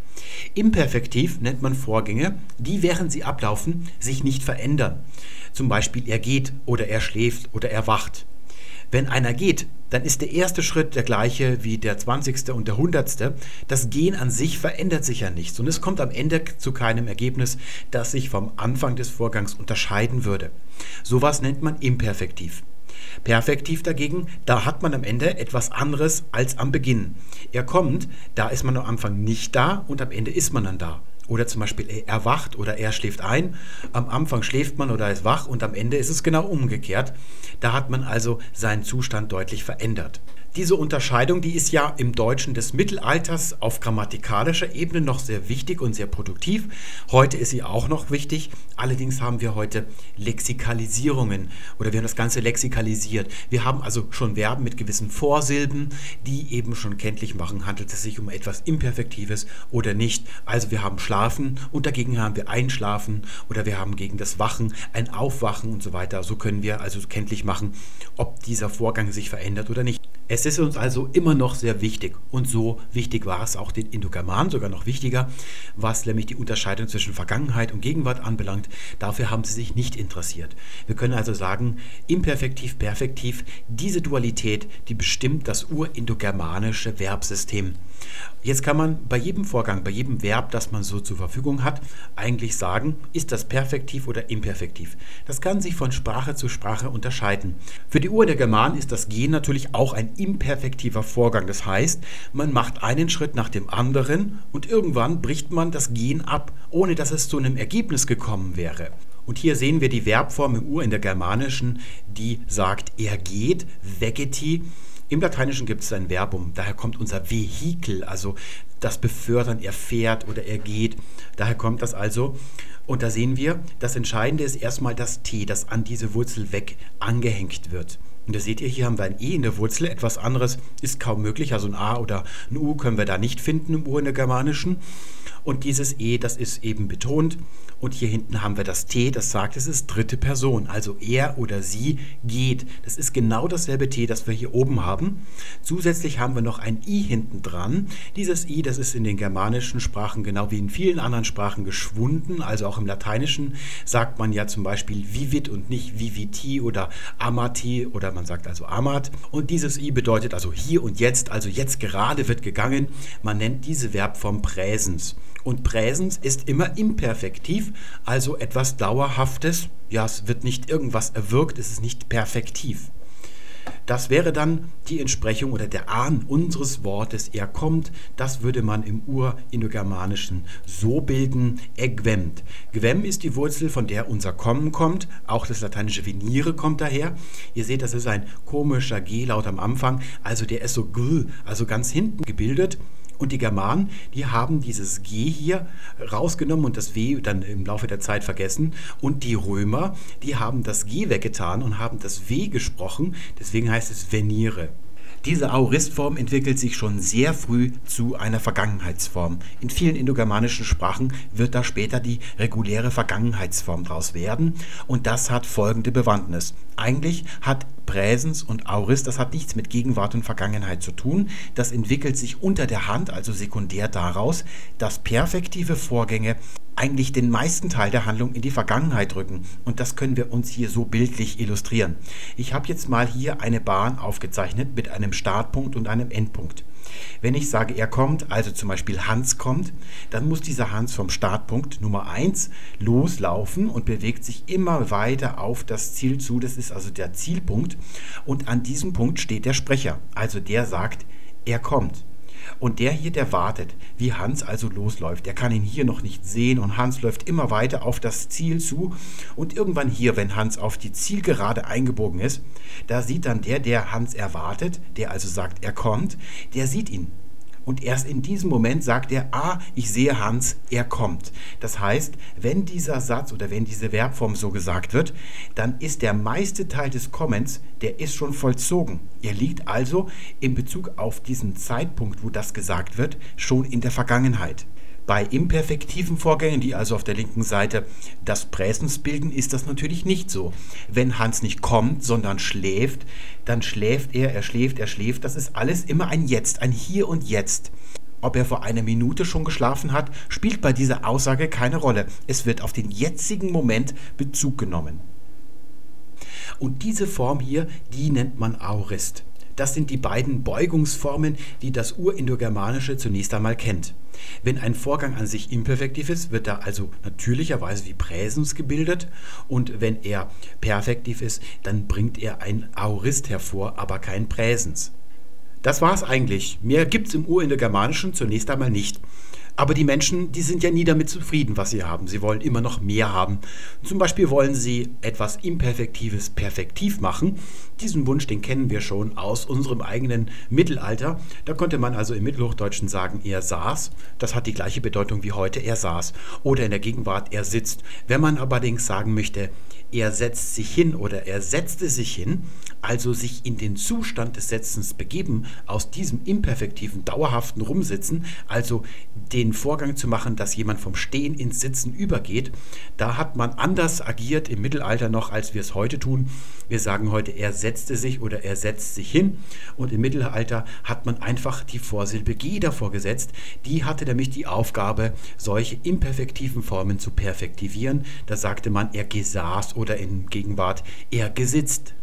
Imperfektiv nennt man Vorgänge, die während sie ablaufen sich nicht verändern. Zum Beispiel er geht oder er schläft oder er wacht. Wenn einer geht, dann ist der erste Schritt der gleiche wie der 20. und der 100. Das Gehen an sich verändert sich ja nichts und es kommt am Ende zu keinem Ergebnis, das sich vom Anfang des Vorgangs unterscheiden würde. Sowas nennt man imperfektiv. Perfektiv dagegen, da hat man am Ende etwas anderes als am Beginn. Er kommt, da ist man am Anfang nicht da und am Ende ist man dann da. Oder zum Beispiel er wacht oder er schläft ein. Am Anfang schläft man oder ist wach und am Ende ist es genau umgekehrt. Da hat man also seinen Zustand deutlich verändert. Diese Unterscheidung, die ist ja im Deutschen des Mittelalters auf grammatikalischer Ebene noch sehr wichtig und sehr produktiv. Heute ist sie auch noch wichtig. Allerdings haben wir heute Lexikalisierungen oder wir haben das Ganze lexikalisiert. Wir haben also schon Verben mit gewissen Vorsilben, die eben schon kenntlich machen, handelt es sich um etwas Imperfektives oder nicht. Also wir haben Schlafen und dagegen haben wir Einschlafen oder wir haben gegen das Wachen ein Aufwachen und so weiter. So können wir also kenntlich machen, ob dieser Vorgang sich verändert oder nicht. Es ist uns also immer noch sehr wichtig und so wichtig war es auch den Indogermanen, sogar noch wichtiger, was nämlich die Unterscheidung zwischen Vergangenheit und Gegenwart anbelangt. Dafür haben sie sich nicht interessiert. Wir können also sagen, imperfektiv, perfektiv, diese Dualität, die bestimmt das urindogermanische Verbsystem. Jetzt kann man bei jedem Vorgang, bei jedem Verb, das man so zur Verfügung hat, eigentlich sagen, ist das perfektiv oder imperfektiv. Das kann sich von Sprache zu Sprache unterscheiden. Für die Uhr der Germanen ist das Gehen natürlich auch ein imperfektiver Vorgang. Das heißt, man macht einen Schritt nach dem anderen und irgendwann bricht man das Gehen ab, ohne dass es zu einem Ergebnis gekommen wäre. Und hier sehen wir die Verbform im Ur in der Germanischen, die sagt, er geht, vegeti. Im Lateinischen gibt es ein Verbum, daher kommt unser Vehikel, also das Befördern, er fährt oder er geht. Daher kommt das also. Und da sehen wir, das Entscheidende ist erstmal das T, das an diese Wurzel weg angehängt wird. Und da seht ihr, hier haben wir ein E in der Wurzel. Etwas anderes ist kaum möglich. Also ein A oder ein U können wir da nicht finden im Ur in der Germanischen. Und dieses E, das ist eben betont. Und hier hinten haben wir das T, das sagt, es ist dritte Person. Also er oder sie geht. Das ist genau dasselbe T, das wir hier oben haben. Zusätzlich haben wir noch ein I hinten dran. Dieses I, das ist in den germanischen Sprachen genau wie in vielen anderen Sprachen geschwunden. Also auch im Lateinischen sagt man ja zum Beispiel vivit und nicht viviti oder amati oder man sagt also amat. Und dieses I bedeutet also hier und jetzt, also jetzt gerade wird gegangen. Man nennt diese Verbform Präsens. Und Präsens ist immer imperfektiv, also etwas Dauerhaftes. Ja, es wird nicht irgendwas erwirkt, es ist nicht perfektiv. Das wäre dann die Entsprechung oder der Ahn unseres Wortes, er kommt. Das würde man im Urindogermanischen so bilden, egwemt. Gwem ist die Wurzel, von der unser Kommen kommt. Auch das lateinische venire kommt daher. Ihr seht, das ist ein komischer G-Laut am Anfang. Also der ist so gl, also ganz hinten gebildet. Und die Germanen, die haben dieses G hier rausgenommen und das W dann im Laufe der Zeit vergessen. Und die Römer, die haben das G weggetan und haben das W gesprochen. Deswegen heißt es Venire. Diese Aoristform entwickelt sich schon sehr früh zu einer Vergangenheitsform. In vielen indogermanischen Sprachen wird da später die reguläre Vergangenheitsform draus werden und das hat folgende Bewandtnis. Eigentlich hat Präsens und Aurist, das hat nichts mit Gegenwart und Vergangenheit zu tun. Das entwickelt sich unter der Hand, also sekundär daraus, dass perfektive Vorgänge eigentlich den meisten Teil der Handlung in die Vergangenheit rücken. Und das können wir uns hier so bildlich illustrieren. Ich habe jetzt mal hier eine Bahn aufgezeichnet mit einem Startpunkt und einem Endpunkt. Wenn ich sage, er kommt, also zum Beispiel Hans kommt, dann muss dieser Hans vom Startpunkt Nummer 1 loslaufen und bewegt sich immer weiter auf das Ziel zu. Das ist also der Zielpunkt. Und an diesem Punkt steht der Sprecher. Also der sagt, er kommt. Und der hier, der wartet, wie Hans also losläuft. Der kann ihn hier noch nicht sehen und Hans läuft immer weiter auf das Ziel zu. Und irgendwann hier, wenn Hans auf die Zielgerade eingebogen ist, da sieht dann der, der Hans erwartet, der also sagt, er kommt, der sieht ihn und erst in diesem Moment sagt er, ah, ich sehe Hans, er kommt. Das heißt, wenn dieser Satz oder wenn diese Verbform so gesagt wird, dann ist der meiste Teil des Kommens, der ist schon vollzogen. Er liegt also in Bezug auf diesen Zeitpunkt, wo das gesagt wird, schon in der Vergangenheit. Bei imperfektiven Vorgängen, die also auf der linken Seite das Präsens bilden, ist das natürlich nicht so. Wenn Hans nicht kommt, sondern schläft, dann schläft er, er schläft, er schläft. Das ist alles immer ein Jetzt, ein Hier und Jetzt. Ob er vor einer Minute schon geschlafen hat, spielt bei dieser Aussage keine Rolle. Es wird auf den jetzigen Moment Bezug genommen. Und diese Form hier, die nennt man Aurist. Das sind die beiden Beugungsformen, die das Urindogermanische zunächst einmal kennt. Wenn ein Vorgang an sich imperfektiv ist, wird er also natürlicherweise wie Präsens gebildet und wenn er perfektiv ist, dann bringt er ein Aurist hervor, aber kein Präsens. Das war es eigentlich. Mehr gibt es im Urindogermanischen zunächst einmal nicht. Aber die Menschen, die sind ja nie damit zufrieden, was sie haben. Sie wollen immer noch mehr haben. Zum Beispiel wollen sie etwas Imperfektives perfektiv machen. Diesen Wunsch, den kennen wir schon aus unserem eigenen Mittelalter. Da konnte man also im Mittelhochdeutschen sagen, er saß. Das hat die gleiche Bedeutung wie heute, er saß. Oder in der Gegenwart, er sitzt. Wenn man allerdings sagen möchte, er setzt sich hin oder er setzte sich hin, also sich in den Zustand des Setzens begeben, aus diesem imperfektiven, dauerhaften Rumsitzen, also den Vorgang zu machen, dass jemand vom Stehen ins Sitzen übergeht, da hat man anders agiert im Mittelalter noch, als wir es heute tun. Wir sagen heute, er setzte sich oder er setzt sich hin und im Mittelalter hat man einfach die Vorsilbe G davor gesetzt. Die hatte nämlich die Aufgabe, solche imperfektiven Formen zu perfektivieren. Da sagte man, er gesaß oder in Gegenwart, er gesitzt.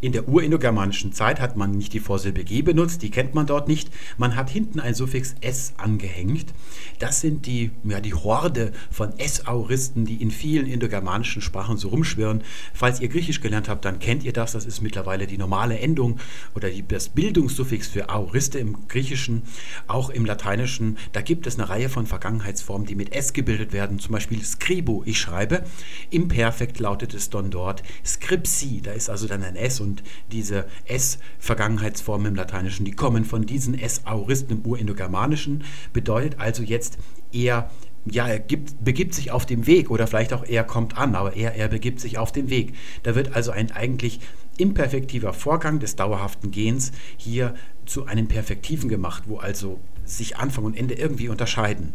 In der urindogermanischen Zeit hat man nicht die Vorsilbe G benutzt, die kennt man dort nicht. Man hat hinten ein Suffix S angehängt. Das sind die, ja, die Horde von S-Auristen, die in vielen indogermanischen Sprachen so rumschwirren. Falls ihr Griechisch gelernt habt, dann kennt ihr das. Das ist mittlerweile die normale Endung oder die, das Bildungssuffix für Auriste im Griechischen, auch im Lateinischen. Da gibt es eine Reihe von Vergangenheitsformen, die mit S gebildet werden. Zum Beispiel scribo, ich schreibe. Im Perfekt lautet es dann dort scripsi. Da ist also dann ein S und und diese S-Vergangenheitsformen im Lateinischen, die kommen von diesen S-Auristen im Urindogermanischen, bedeutet also jetzt eher ja, er gibt, begibt sich auf dem Weg oder vielleicht auch er kommt an, aber er, er begibt sich auf den Weg. Da wird also ein eigentlich imperfektiver Vorgang des dauerhaften Gehens hier zu einem Perfektiven gemacht, wo also sich Anfang und Ende irgendwie unterscheiden.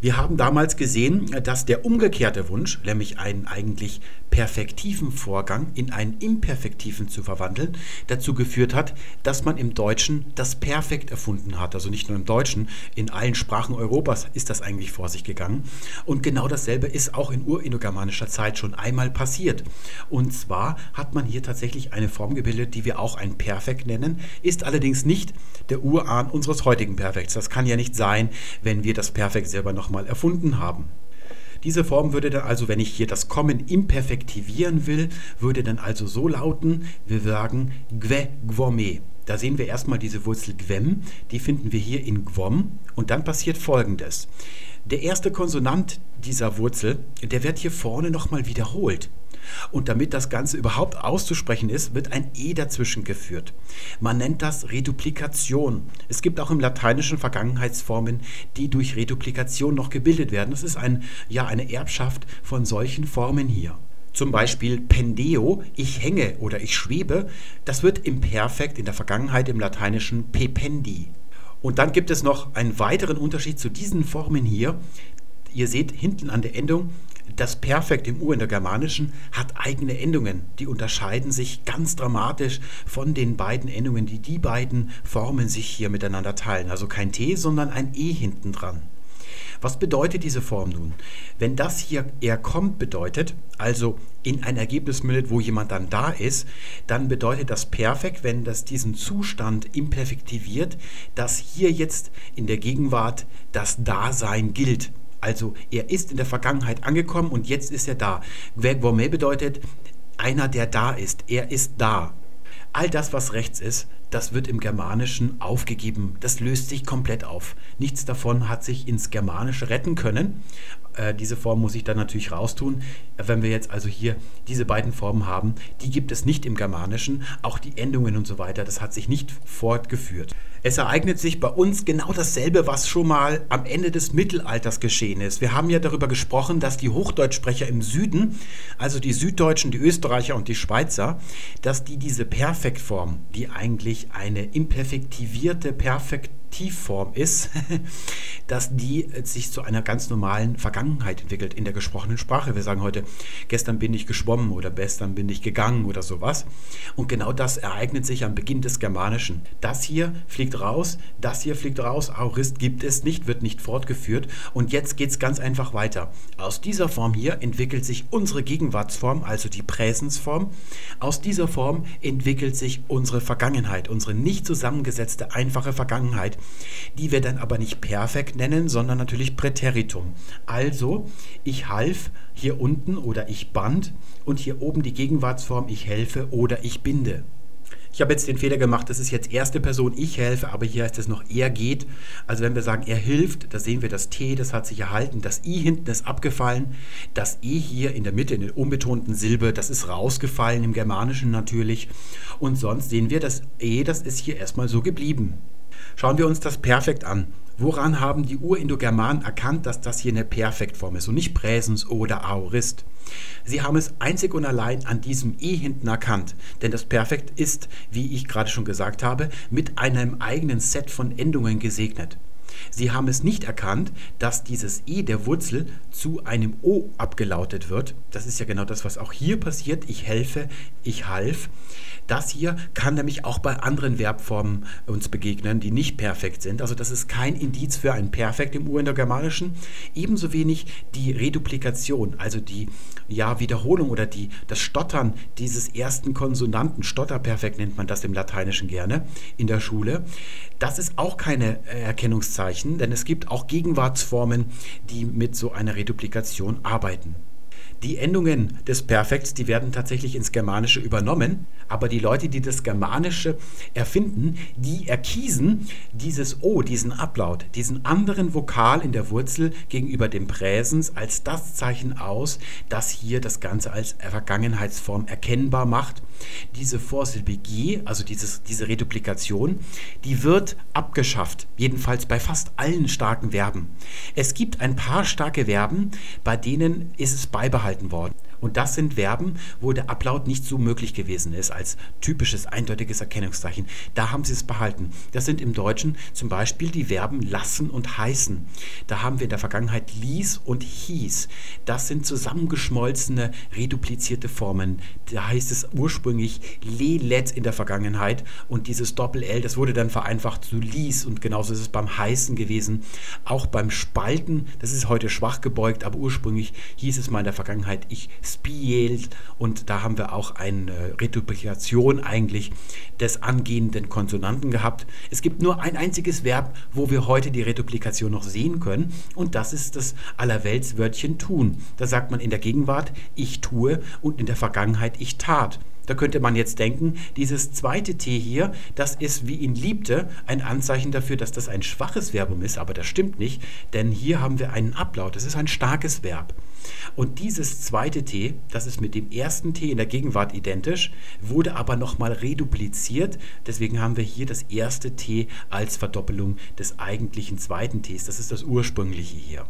Wir haben damals gesehen, dass der umgekehrte Wunsch, nämlich einen eigentlich perfektiven Vorgang in einen imperfektiven zu verwandeln, dazu geführt hat, dass man im Deutschen das Perfekt erfunden hat. Also nicht nur im Deutschen, in allen Sprachen Europas ist das eigentlich vor sich gegangen. Und genau dasselbe ist auch in urindogermanischer Zeit schon einmal passiert. Und zwar hat man hier tatsächlich eine Form gebildet, die wir auch ein Perfekt nennen, ist allerdings nicht der Urahn unseres heutigen Perfekts. Das kann ja nicht sein, wenn wir das Perfekt selber noch nochmal erfunden haben. Diese Form würde dann also, wenn ich hier das Kommen imperfektivieren will, würde dann also so lauten, wir sagen gwe gwome. Da sehen wir erstmal diese Wurzel gwem, die finden wir hier in gwom und dann passiert folgendes. Der erste Konsonant dieser Wurzel, der wird hier vorne nochmal wiederholt. Und damit das Ganze überhaupt auszusprechen ist, wird ein E dazwischen geführt. Man nennt das Reduplikation. Es gibt auch im Lateinischen Vergangenheitsformen, die durch Reduplikation noch gebildet werden. Das ist ein, ja, eine Erbschaft von solchen Formen hier. Zum Beispiel pendeo, ich hänge oder ich schwebe, das wird im Perfekt in der Vergangenheit im Lateinischen pependi. Und dann gibt es noch einen weiteren Unterschied zu diesen Formen hier. Ihr seht hinten an der Endung, das Perfekt im Urindogermanischen hat eigene Endungen. Die unterscheiden sich ganz dramatisch von den beiden Endungen, die die beiden Formen sich hier miteinander teilen. Also kein T, sondern ein E hinten dran. Was bedeutet diese Form nun? Wenn das hier er kommt bedeutet, also in ein Ergebnis mündet, wo jemand dann da ist, dann bedeutet das Perfekt, wenn das diesen Zustand imperfektiviert, dass hier jetzt in der Gegenwart das Dasein gilt. Also er ist in der Vergangenheit angekommen und jetzt ist er da. Gourmet bedeutet einer, der da ist. Er ist da. All das, was rechts ist, das wird im Germanischen aufgegeben. Das löst sich komplett auf. Nichts davon hat sich ins Germanische retten können. Äh, diese Form muss ich dann natürlich raustun. Wenn wir jetzt also hier diese beiden Formen haben, die gibt es nicht im Germanischen. Auch die Endungen und so weiter, das hat sich nicht fortgeführt. Es ereignet sich bei uns genau dasselbe, was schon mal am Ende des Mittelalters geschehen ist. Wir haben ja darüber gesprochen, dass die Hochdeutschsprecher im Süden, also die Süddeutschen, die Österreicher und die Schweizer, dass die diese Perfektform, die eigentlich eine imperfektivierte Perfekt Tiefform ist, dass die sich zu einer ganz normalen Vergangenheit entwickelt in der gesprochenen Sprache. Wir sagen heute, gestern bin ich geschwommen oder gestern bin ich gegangen oder sowas. Und genau das ereignet sich am Beginn des Germanischen. Das hier fliegt raus, das hier fliegt raus, Aurist gibt es nicht, wird nicht fortgeführt. Und jetzt geht es ganz einfach weiter. Aus dieser Form hier entwickelt sich unsere Gegenwartsform, also die Präsensform. Aus dieser Form entwickelt sich unsere Vergangenheit, unsere nicht zusammengesetzte, einfache Vergangenheit die wir dann aber nicht perfekt nennen, sondern natürlich Präteritum. Also, ich half hier unten oder ich band und hier oben die Gegenwartsform ich helfe oder ich binde. Ich habe jetzt den Fehler gemacht, das ist jetzt erste Person, ich helfe, aber hier heißt es noch er geht. Also wenn wir sagen er hilft, da sehen wir das T, das hat sich erhalten, das I hinten ist abgefallen, das E hier in der Mitte in der unbetonten Silbe, das ist rausgefallen im Germanischen natürlich. Und sonst sehen wir das E, das ist hier erstmal so geblieben. Schauen wir uns das Perfekt an. Woran haben die Urindogermanen erkannt, dass das hier eine Perfektform ist und nicht Präsens oder Aorist? Sie haben es einzig und allein an diesem E hinten erkannt, denn das Perfekt ist, wie ich gerade schon gesagt habe, mit einem eigenen Set von Endungen gesegnet. Sie haben es nicht erkannt, dass dieses E der Wurzel zu einem O abgelautet wird. Das ist ja genau das, was auch hier passiert. Ich helfe, ich half. Das hier kann nämlich auch bei anderen Verbformen uns begegnen, die nicht perfekt sind. Also das ist kein Indiz für ein Perfekt im Urindogermanischen. Ebenso wenig die Reduplikation, also die ja, Wiederholung oder die, das Stottern dieses ersten Konsonanten, Stotterperfekt nennt man das im Lateinischen gerne in der Schule. Das ist auch keine äh, Erkennungszeichen, denn es gibt auch Gegenwartsformen, die mit so einer Reduplikation arbeiten. Die Endungen des Perfekts, die werden tatsächlich ins Germanische übernommen, aber die Leute, die das Germanische erfinden, die erkiesen dieses O, diesen Ablaut, diesen anderen Vokal in der Wurzel gegenüber dem Präsens als das Zeichen aus, das hier das Ganze als Vergangenheitsform erkennbar macht. Diese Vorsilbe also dieses, diese Reduplikation, die wird abgeschafft, jedenfalls bei fast allen starken Verben. Es gibt ein paar starke Verben, bei denen ist es beibehalten beibehalten worden. Und das sind Verben, wo der Ablaut nicht so möglich gewesen ist als typisches, eindeutiges Erkennungszeichen. Da haben sie es behalten. Das sind im Deutschen zum Beispiel die Verben lassen und heißen. Da haben wir in der Vergangenheit ließ und hieß. Das sind zusammengeschmolzene, reduplizierte Formen. Da heißt es ursprünglich lelet in der Vergangenheit und dieses Doppel-L, das wurde dann vereinfacht zu ließ und genauso ist es beim Heißen gewesen. Auch beim Spalten, das ist heute schwach gebeugt, aber ursprünglich hieß es mal in der Vergangenheit, ich spielt und da haben wir auch eine Reduplikation eigentlich des angehenden Konsonanten gehabt. Es gibt nur ein einziges Verb, wo wir heute die Reduplikation noch sehen können und das ist das Allerweltswörtchen tun. Da sagt man in der Gegenwart ich tue und in der Vergangenheit ich tat. Da könnte man jetzt denken, dieses zweite T hier, das ist wie ihn liebte, ein Anzeichen dafür, dass das ein schwaches Verbum ist, aber das stimmt nicht, denn hier haben wir einen Ablaut, das ist ein starkes Verb. Und dieses zweite T, das ist mit dem ersten T in der Gegenwart identisch, wurde aber nochmal redupliziert. Deswegen haben wir hier das erste T als Verdoppelung des eigentlichen zweiten Ts. Das ist das ursprüngliche hier.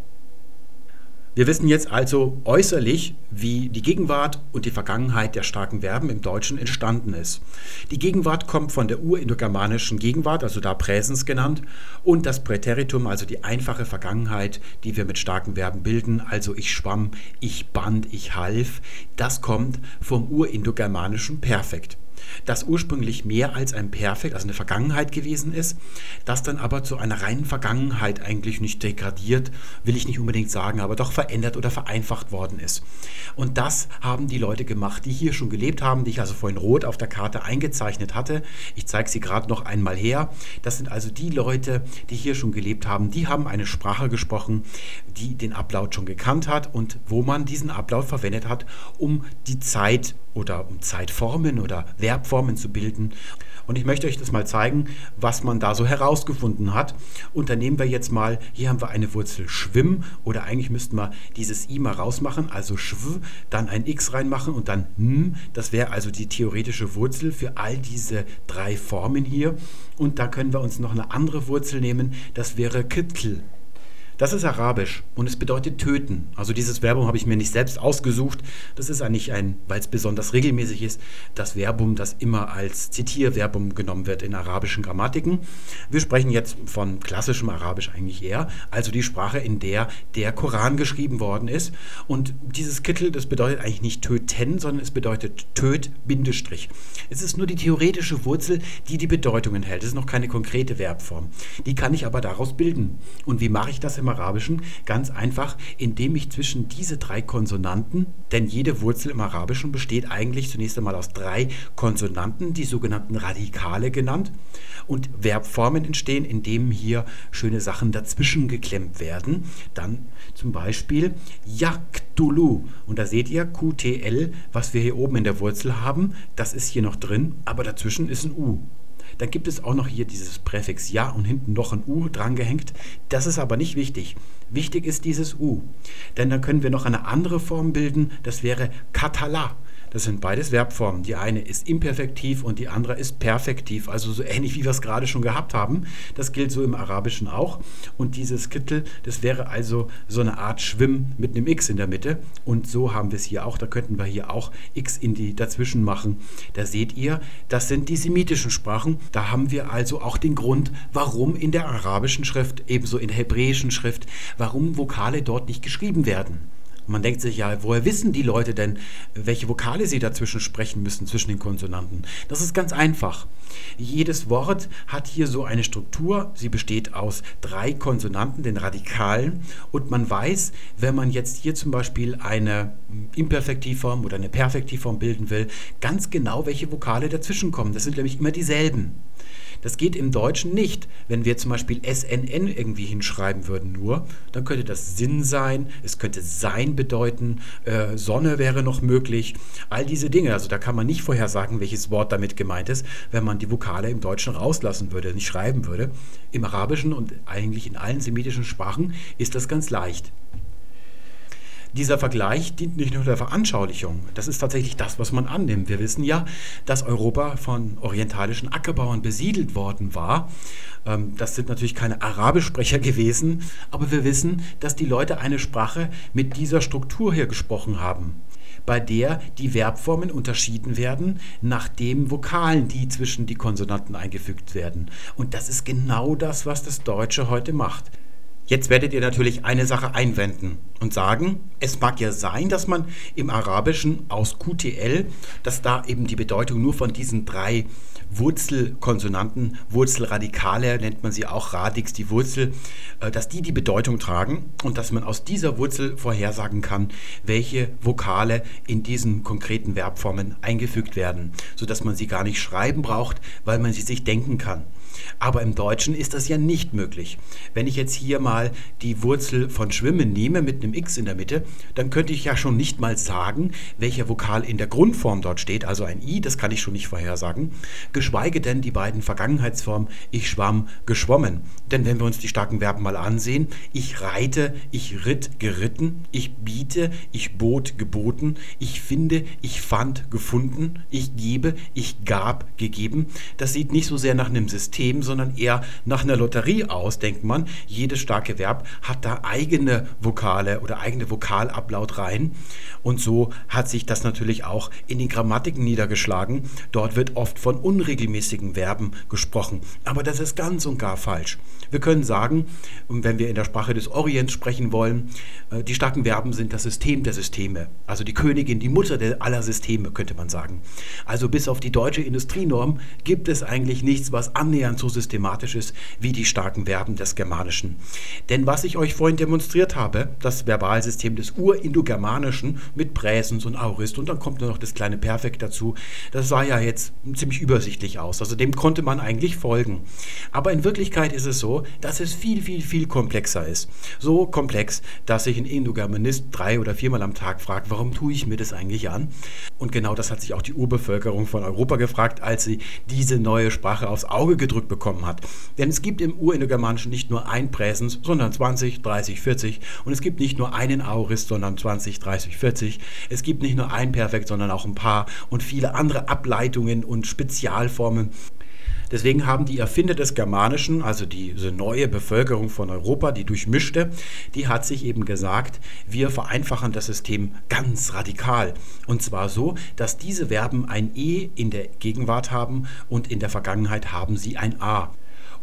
Wir wissen jetzt also äußerlich, wie die Gegenwart und die Vergangenheit der starken Verben im Deutschen entstanden ist. Die Gegenwart kommt von der urindogermanischen Gegenwart, also da Präsens genannt, und das Präteritum, also die einfache Vergangenheit, die wir mit starken Verben bilden, also ich schwamm, ich band, ich half, das kommt vom urindogermanischen Perfekt das ursprünglich mehr als ein Perfekt, also eine Vergangenheit gewesen ist, das dann aber zu einer reinen Vergangenheit eigentlich nicht degradiert, will ich nicht unbedingt sagen, aber doch verändert oder vereinfacht worden ist. Und das haben die Leute gemacht, die hier schon gelebt haben, die ich also vorhin rot auf der Karte eingezeichnet hatte. Ich zeige sie gerade noch einmal her. Das sind also die Leute, die hier schon gelebt haben, die haben eine Sprache gesprochen, die den Ablaut schon gekannt hat und wo man diesen Ablaut verwendet hat, um die Zeit oder um Zeitformen oder Verbformen zu bilden. Und ich möchte euch das mal zeigen, was man da so herausgefunden hat. Und dann nehmen wir jetzt mal, hier haben wir eine Wurzel schwimm oder eigentlich müssten wir dieses i mal rausmachen, also schw, dann ein x reinmachen und dann m. Das wäre also die theoretische Wurzel für all diese drei Formen hier. Und da können wir uns noch eine andere Wurzel nehmen, das wäre kittel. Das ist Arabisch und es bedeutet töten. Also dieses Verbum habe ich mir nicht selbst ausgesucht. Das ist eigentlich ein, weil es besonders regelmäßig ist, das Verbum, das immer als Zitierverbum genommen wird in arabischen Grammatiken. Wir sprechen jetzt von klassischem Arabisch eigentlich eher, also die Sprache, in der der Koran geschrieben worden ist. Und dieses Kittel, das bedeutet eigentlich nicht töten, sondern es bedeutet töt, Bindestrich. Es ist nur die theoretische Wurzel, die die Bedeutung enthält. Es ist noch keine konkrete Verbform. Die kann ich aber daraus bilden. Und wie mache ich das im Arabischen? Ganz einfach, indem ich zwischen diese drei Konsonanten, denn jede Wurzel im Arabischen besteht eigentlich zunächst einmal aus drei Konsonanten, die sogenannten Radikale genannt, und Verbformen entstehen, indem hier schöne Sachen dazwischen geklemmt werden. Dann zum Beispiel Yaktulu. Und da seht ihr QTL, was wir hier oben in der Wurzel haben, das ist hier noch drin, aber dazwischen ist ein U. Dann gibt es auch noch hier dieses Präfix ja und hinten noch ein u drangehängt. Das ist aber nicht wichtig. Wichtig ist dieses u. Denn dann können wir noch eine andere Form bilden, das wäre katala. Das sind beides Verbformen. Die eine ist imperfektiv und die andere ist perfektiv, also so ähnlich wie wir es gerade schon gehabt haben. Das gilt so im Arabischen auch. Und dieses Kittel, das wäre also so eine Art Schwimm mit einem X in der Mitte. Und so haben wir es hier auch. Da könnten wir hier auch X in die dazwischen machen. Da seht ihr, das sind die semitischen Sprachen. Da haben wir also auch den Grund, warum in der arabischen Schrift, ebenso in der hebräischen Schrift, warum Vokale dort nicht geschrieben werden. Man denkt sich ja, woher wissen die Leute denn, welche Vokale sie dazwischen sprechen müssen, zwischen den Konsonanten? Das ist ganz einfach. Jedes Wort hat hier so eine Struktur. Sie besteht aus drei Konsonanten, den Radikalen. Und man weiß, wenn man jetzt hier zum Beispiel eine Imperfektivform oder eine Perfektivform bilden will, ganz genau, welche Vokale dazwischen kommen. Das sind nämlich immer dieselben. Das geht im Deutschen nicht. Wenn wir zum Beispiel SNN irgendwie hinschreiben würden nur, dann könnte das Sinn sein, es könnte Sein bedeuten, äh, Sonne wäre noch möglich, all diese Dinge. Also da kann man nicht vorhersagen, welches Wort damit gemeint ist, wenn man die Vokale im Deutschen rauslassen würde, nicht schreiben würde. Im Arabischen und eigentlich in allen semitischen Sprachen ist das ganz leicht. Dieser Vergleich dient nicht nur der Veranschaulichung. Das ist tatsächlich das, was man annimmt. Wir wissen ja, dass Europa von orientalischen Ackerbauern besiedelt worden war. Ähm, das sind natürlich keine Arabischsprecher gewesen, aber wir wissen, dass die Leute eine Sprache mit dieser Struktur hier gesprochen haben bei der die Verbformen unterschieden werden nach den Vokalen, die zwischen die Konsonanten eingefügt werden. Und das ist genau das, was das Deutsche heute macht. Jetzt werdet ihr natürlich eine Sache einwenden und sagen, es mag ja sein, dass man im Arabischen aus QTL, dass da eben die Bedeutung nur von diesen drei Wurzelkonsonanten, Wurzelradikale nennt man sie auch, Radix, die Wurzel, äh, dass die die Bedeutung tragen und dass man aus dieser Wurzel vorhersagen kann, welche Vokale in diesen konkreten Verbformen eingefügt werden, sodass man sie gar nicht schreiben braucht, weil man sie sich denken kann. Aber im Deutschen ist das ja nicht möglich. Wenn ich jetzt hier mal die Wurzel von schwimmen nehme mit einem x in der Mitte, dann könnte ich ja schon nicht mal sagen, welcher Vokal in der Grundform dort steht, also ein i, das kann ich schon nicht vorhersagen, geschweige denn die beiden Vergangenheitsformen ich schwamm, geschwommen. Denn wenn wir uns die starken Verben mal ansehen, ich reite, ich ritt, geritten, ich biete, ich bot, geboten, ich finde, ich fand, gefunden, ich gebe, ich gab, gegeben, das sieht nicht so sehr nach einem System sondern eher nach einer Lotterie aus, denkt man. Jedes starke Verb hat da eigene Vokale oder eigene Vokalablautreihen. Und so hat sich das natürlich auch in den Grammatiken niedergeschlagen. Dort wird oft von unregelmäßigen Verben gesprochen. Aber das ist ganz und gar falsch. Wir können sagen, wenn wir in der Sprache des Orients sprechen wollen, äh, die starken Verben sind das System der Systeme. Also die Königin, die Mutter aller Systeme, könnte man sagen. Also bis auf die deutsche Industrienorm gibt es eigentlich nichts, was annähernd so systematisch ist wie die starken Verben des Germanischen. Denn was ich euch vorhin demonstriert habe, das Verbalsystem des Urindogermanischen mit Präsens und Aurist und dann kommt nur noch das kleine Perfekt dazu, das sah ja jetzt ziemlich übersichtlich aus. Also dem konnte man eigentlich folgen. Aber in Wirklichkeit ist es so, dass es viel, viel, viel komplexer ist. So komplex, dass sich ein Indogermanist drei oder viermal am Tag fragt, warum tue ich mir das eigentlich an? Und genau das hat sich auch die Urbevölkerung von Europa gefragt, als sie diese neue Sprache aufs Auge gedrückt bekommen hat. Denn es gibt im Urindogermanischen nicht nur ein Präsens, sondern 20, 30, 40. Und es gibt nicht nur einen Aorist, sondern 20, 30, 40. Es gibt nicht nur ein Perfekt, sondern auch ein paar und viele andere Ableitungen und Spezialformen. Deswegen haben die Erfinder des Germanischen, also diese neue Bevölkerung von Europa, die durchmischte, die hat sich eben gesagt, wir vereinfachen das System ganz radikal. Und zwar so, dass diese Verben ein E in der Gegenwart haben und in der Vergangenheit haben sie ein A.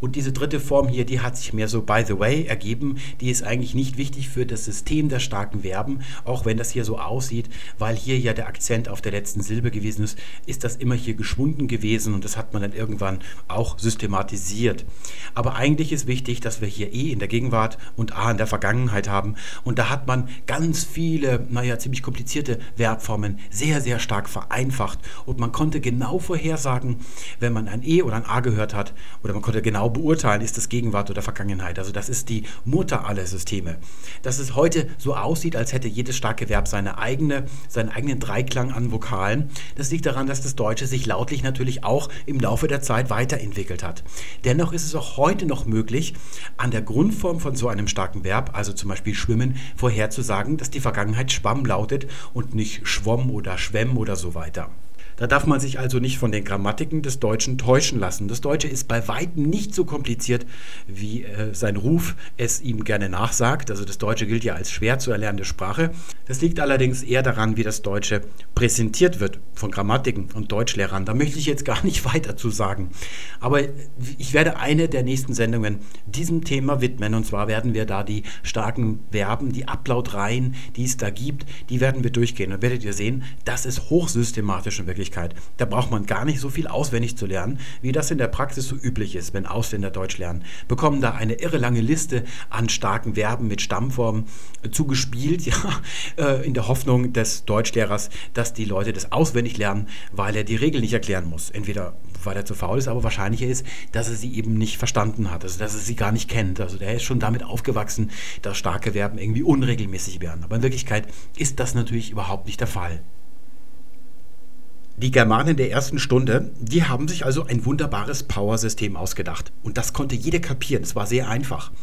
Und diese dritte Form hier, die hat sich mehr so by the way ergeben. Die ist eigentlich nicht wichtig für das System der starken Verben, auch wenn das hier so aussieht, weil hier ja der Akzent auf der letzten Silbe gewesen ist, ist das immer hier geschwunden gewesen und das hat man dann irgendwann auch systematisiert. Aber eigentlich ist wichtig, dass wir hier E in der Gegenwart und A in der Vergangenheit haben und da hat man ganz viele, naja, ziemlich komplizierte Verbformen sehr, sehr stark vereinfacht und man konnte genau vorhersagen, wenn man ein E oder ein A gehört hat oder man konnte genau beurteilen, ist das Gegenwart oder Vergangenheit. Also das ist die Mutter aller Systeme. Dass es heute so aussieht, als hätte jedes starke Verb seine eigene, seinen eigenen Dreiklang an Vokalen, das liegt daran, dass das Deutsche sich lautlich natürlich auch im Laufe der Zeit weiterentwickelt hat. Dennoch ist es auch heute noch möglich, an der Grundform von so einem starken Verb, also zum Beispiel schwimmen, vorherzusagen, dass die Vergangenheit schwamm lautet und nicht schwomm oder schwemm oder so weiter. Da darf man sich also nicht von den Grammatiken des Deutschen täuschen lassen. Das Deutsche ist bei weitem nicht so kompliziert, wie äh, sein Ruf es ihm gerne nachsagt. Also das Deutsche gilt ja als schwer zu erlernende Sprache. Das liegt allerdings eher daran, wie das Deutsche präsentiert wird von Grammatiken und Deutschlehrern. Da möchte ich jetzt gar nicht weiter zu sagen. Aber ich werde eine der nächsten Sendungen diesem Thema widmen. Und zwar werden wir da die starken Verben, die Ablautreihen, die es da gibt, die werden wir durchgehen. Und werdet ihr sehen, das ist hochsystematisch in Wirklichkeit. Möglichkeit. Da braucht man gar nicht so viel auswendig zu lernen, wie das in der Praxis so üblich ist, wenn Ausländer Deutsch lernen. Bekommen da eine irre lange Liste an starken Verben mit Stammformen zugespielt, ja, äh, in der Hoffnung des Deutschlehrers, dass die Leute das auswendig lernen, weil er die Regel nicht erklären muss. Entweder weil er zu faul ist, aber wahrscheinlicher ist, dass er sie eben nicht verstanden hat, also dass er sie gar nicht kennt. Also der ist schon damit aufgewachsen, dass starke Verben irgendwie unregelmäßig werden. Aber in Wirklichkeit ist das natürlich überhaupt nicht der Fall. Die Germanen der ersten Stunde, die haben sich also ein wunderbares Power-System ausgedacht. Und das konnte jeder kapieren. Es war sehr einfach.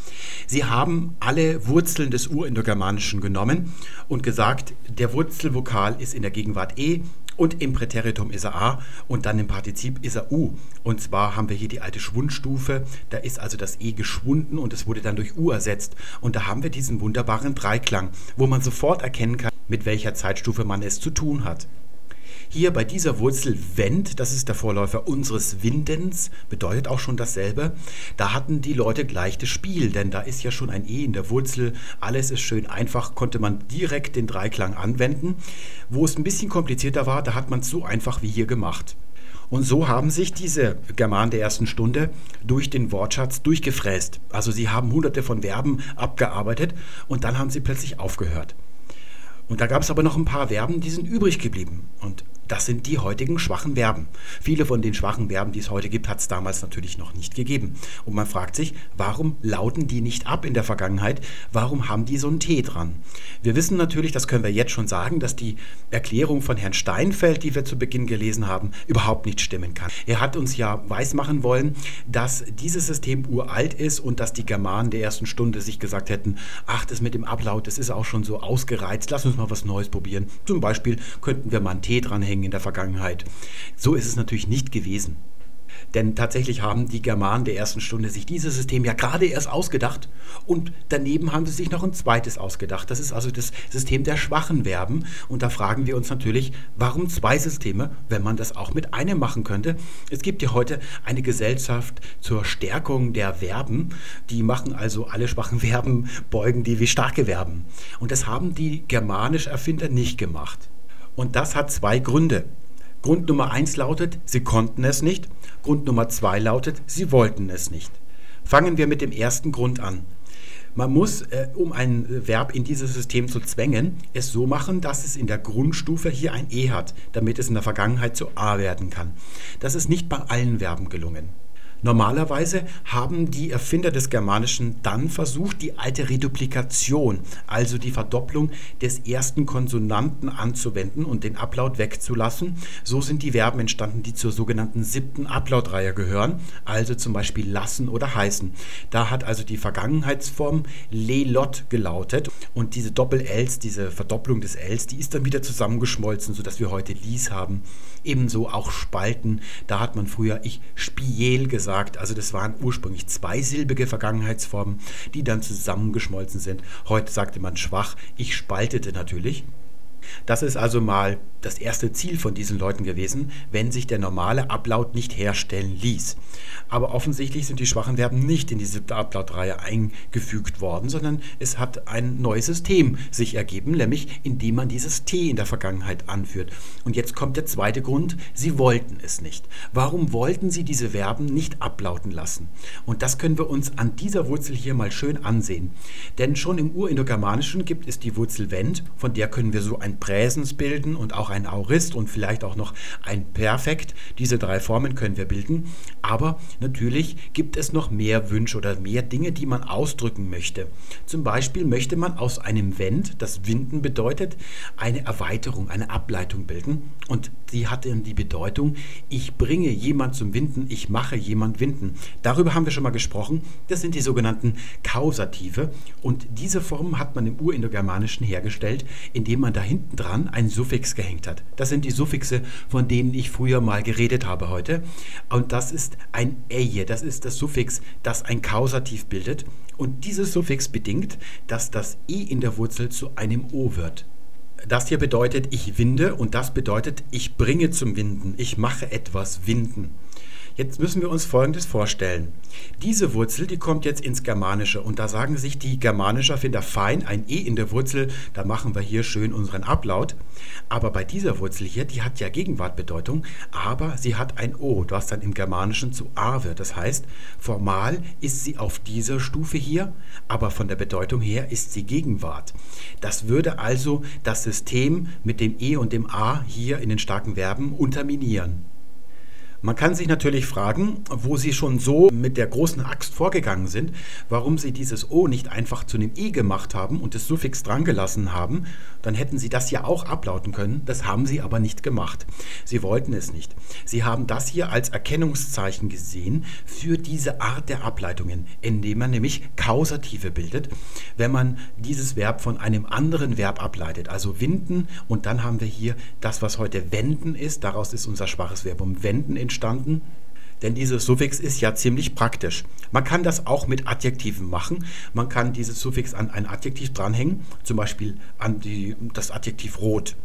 Sie haben alle Wurzeln des Urindogermanischen genommen und gesagt, der Wurzelvokal ist in der Gegenwart E und im Präteritum ist er A und dann im Partizip ist er U. Und zwar haben wir hier die alte Schwundstufe, da ist also das E geschwunden und es wurde dann durch U ersetzt. Und da haben wir diesen wunderbaren Dreiklang, wo man sofort erkennen kann, mit welcher Zeitstufe man es zu tun hat. Hier bei dieser Wurzel Wend, das ist der Vorläufer unseres Windens, bedeutet auch schon dasselbe. Da hatten die Leute gleich das Spiel, denn da ist ja schon ein E in der Wurzel. Alles ist schön einfach, konnte man direkt den Dreiklang anwenden. Wo es ein bisschen komplizierter war, da hat man es so einfach wie hier gemacht. Und so haben sich diese Germanen der ersten Stunde durch den Wortschatz durchgefräst. Also sie haben hunderte von Verben abgearbeitet und dann haben sie plötzlich aufgehört. Und da gab es aber noch ein paar Verben, die sind übrig geblieben. Und das sind die heutigen schwachen Verben. Viele von den schwachen Verben, die es heute gibt, hat es damals natürlich noch nicht gegeben. Und man fragt sich, warum lauten die nicht ab in der Vergangenheit? Warum haben die so ein T dran? Wir wissen natürlich, das können wir jetzt schon sagen, dass die Erklärung von Herrn Steinfeld, die wir zu Beginn gelesen haben, überhaupt nicht stimmen kann. Er hat uns ja weismachen wollen, dass dieses System uralt ist und dass die Germanen der ersten Stunde sich gesagt hätten, ach, das mit dem Ablaut, das ist auch schon so ausgereizt, lass uns mal was Neues probieren. Zum Beispiel könnten wir mal ein T dranhängen in der Vergangenheit. So ist es natürlich nicht gewesen. Denn tatsächlich haben die Germanen der ersten Stunde sich dieses System ja gerade erst ausgedacht und daneben haben sie sich noch ein zweites ausgedacht. Das ist also das System der schwachen Verben. Und da fragen wir uns natürlich, warum zwei Systeme, wenn man das auch mit einem machen könnte? Es gibt ja heute eine Gesellschaft zur Stärkung der Verben. Die machen also alle schwachen Verben, beugen die wie starke Verben. Und das haben die germanisch Erfinder nicht gemacht. Und das hat zwei Gründe. Grund Nummer eins lautet, sie konnten es nicht. Grund Nummer zwei lautet, sie wollten es nicht. Fangen wir mit dem ersten Grund an. Man muss, äh, um ein Verb in dieses System zu zwängen, es so machen, dass es in der Grundstufe hier ein E hat, damit es in der Vergangenheit zu A werden kann. Das ist nicht bei allen Verben gelungen. Normalerweise haben die Erfinder des Germanischen dann versucht, die alte Reduplikation, also die Verdopplung des ersten Konsonanten anzuwenden und den Ablaut wegzulassen. So sind die Verben entstanden, die zur sogenannten siebten Ablautreihe gehören, also zum Beispiel lassen oder heißen. Da hat also die Vergangenheitsform lelot gelautet und diese Doppel-Ls, diese Verdopplung des Ls, die ist dann wieder zusammengeschmolzen, sodass wir heute lies haben. Ebenso auch Spalten, da hat man früher ich spiel gesagt gesagt. Also das waren ursprünglich zweisilbige Vergangenheitsformen, die dann zusammengeschmolzen sind. Heute sagte man schwach. Ich spaltete natürlich. Das ist also mal das erste Ziel von diesen Leuten gewesen, wenn sich der normale Ablaut nicht herstellen ließ. Aber offensichtlich sind die schwachen Verben nicht in die siebte Ablautreihe eingefügt worden, sondern es hat ein neues System sich ergeben, nämlich indem man dieses T in der Vergangenheit anführt. Und jetzt kommt der zweite Grund, sie wollten es nicht. Warum wollten sie diese Verben nicht ablauten lassen? Und das können wir uns an dieser Wurzel hier mal schön ansehen. Denn schon im Urindogermanischen gibt es die Wurzel Wend, von der können wir so ein Präsens bilden und auch ein Aurist und vielleicht auch noch ein Perfekt. Diese drei Formen können wir bilden. Aber natürlich gibt es noch mehr Wünsche oder mehr Dinge, die man ausdrücken möchte. Zum Beispiel möchte man aus einem Wend, das Winden bedeutet, eine Erweiterung, eine Ableitung bilden. Und die hat dann die Bedeutung, ich bringe jemand zum Winden, ich mache jemand winden. Darüber haben wir schon mal gesprochen. Das sind die sogenannten Kausative. Und diese Form hat man im Urindogermanischen hergestellt, indem man dahinter hinten dran ein Suffix gehängt hat. Das sind die Suffixe, von denen ich früher mal geredet habe heute. Und das ist ein eje, das ist das Suffix, das ein Kausativ bildet. Und dieses Suffix bedingt, dass das i in der Wurzel zu einem o wird. Das hier bedeutet, ich winde und das bedeutet, ich bringe zum Winden, ich mache etwas winden. Jetzt müssen wir uns Folgendes vorstellen. Diese Wurzel, die kommt jetzt ins Germanische und da sagen sich die Germanischer, Finder fein, ein E in der Wurzel, da machen wir hier schön unseren Ablaut. Aber bei dieser Wurzel hier, die hat ja Gegenwartbedeutung, aber sie hat ein O, was dann im Germanischen zu A wird. Das heißt, formal ist sie auf dieser Stufe hier, aber von der Bedeutung her ist sie Gegenwart. Das würde also das System mit dem E und dem A hier in den starken Verben unterminieren. Man kann sich natürlich fragen, wo Sie schon so mit der großen Axt vorgegangen sind, warum Sie dieses O nicht einfach zu einem I gemacht haben und das Suffix dran gelassen haben. Dann hätten Sie das ja auch ablauten können. Das haben Sie aber nicht gemacht. Sie wollten es nicht. Sie haben das hier als Erkennungszeichen gesehen für diese Art der Ableitungen, indem man nämlich Kausative bildet, wenn man dieses Verb von einem anderen Verb ableitet. Also winden und dann haben wir hier das, was heute wenden ist. Daraus ist unser schwaches Verb um wenden in entstanden, denn dieses Suffix ist ja ziemlich praktisch. Man kann das auch mit Adjektiven machen. Man kann dieses Suffix an ein Adjektiv dranhängen, zum Beispiel an die, das Adjektiv rot.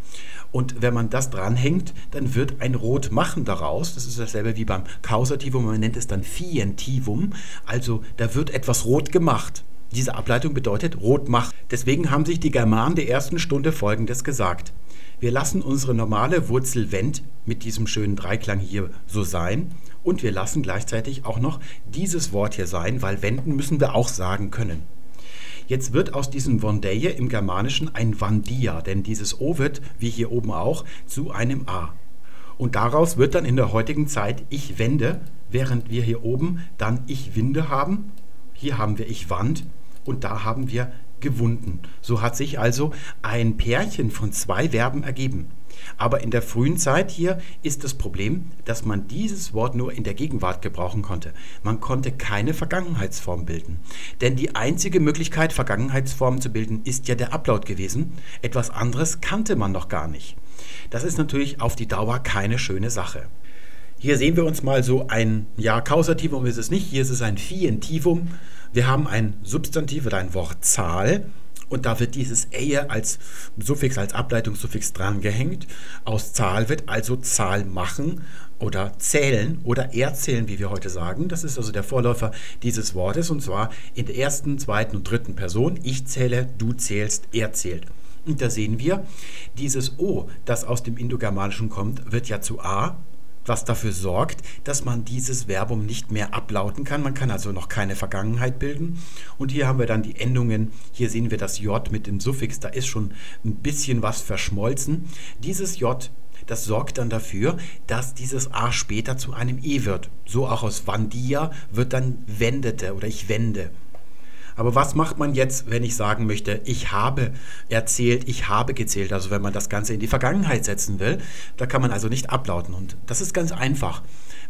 Und wenn man das dranhängt, dann wird ein Rot machen daraus. Das ist dasselbe wie beim Kausativum, man nennt es dann Fientivum. Also da wird etwas rot gemacht. Diese Ableitung bedeutet rot macht. Deswegen haben sich die Germanen der ersten Stunde Folgendes gesagt. Wir lassen unsere normale Wurzel Wend mit diesem schönen Dreiklang hier so sein und wir lassen gleichzeitig auch noch dieses Wort hier sein, weil wenden müssen wir auch sagen können. Jetzt wird aus diesem Vondeje im Germanischen ein Vandia, denn dieses O wird, wie hier oben auch, zu einem A. Und daraus wird dann in der heutigen Zeit ich wende, während wir hier oben dann ich winde haben. Hier haben wir ich wand und da haben wir gewunden. So hat sich also ein Pärchen von zwei Verben ergeben. Aber in der frühen Zeit hier ist das Problem, dass man dieses Wort nur in der Gegenwart gebrauchen konnte. Man konnte keine Vergangenheitsform bilden. Denn die einzige Möglichkeit, Vergangenheitsformen zu bilden, ist ja der Ablaut gewesen. Etwas anderes kannte man noch gar nicht. Das ist natürlich auf die Dauer keine schöne Sache. Hier sehen wir uns mal so ein, ja, Kausativum ist es nicht, hier ist es ein Fientivum. Wir haben ein Substantiv oder ein Wort Zahl und da wird dieses ehe als Suffix, als Ableitungssuffix drangehängt. Aus Zahl wird also Zahl machen oder zählen oder erzählen, wie wir heute sagen. Das ist also der Vorläufer dieses Wortes und zwar in der ersten, zweiten und dritten Person. Ich zähle, du zählst, er zählt. Und da sehen wir, dieses O, das aus dem Indogermanischen kommt, wird ja zu A was dafür sorgt, dass man dieses Verbum nicht mehr ablauten kann. Man kann also noch keine Vergangenheit bilden. Und hier haben wir dann die Endungen. Hier sehen wir das J mit dem Suffix. Da ist schon ein bisschen was verschmolzen. Dieses J das sorgt dann dafür, dass dieses A später zu einem E wird. So auch aus Vandia wird dann wendete oder ich wende. Aber was macht man jetzt, wenn ich sagen möchte, ich habe erzählt, ich habe gezählt? Also wenn man das Ganze in die Vergangenheit setzen will, da kann man also nicht ablauten. Und das ist ganz einfach.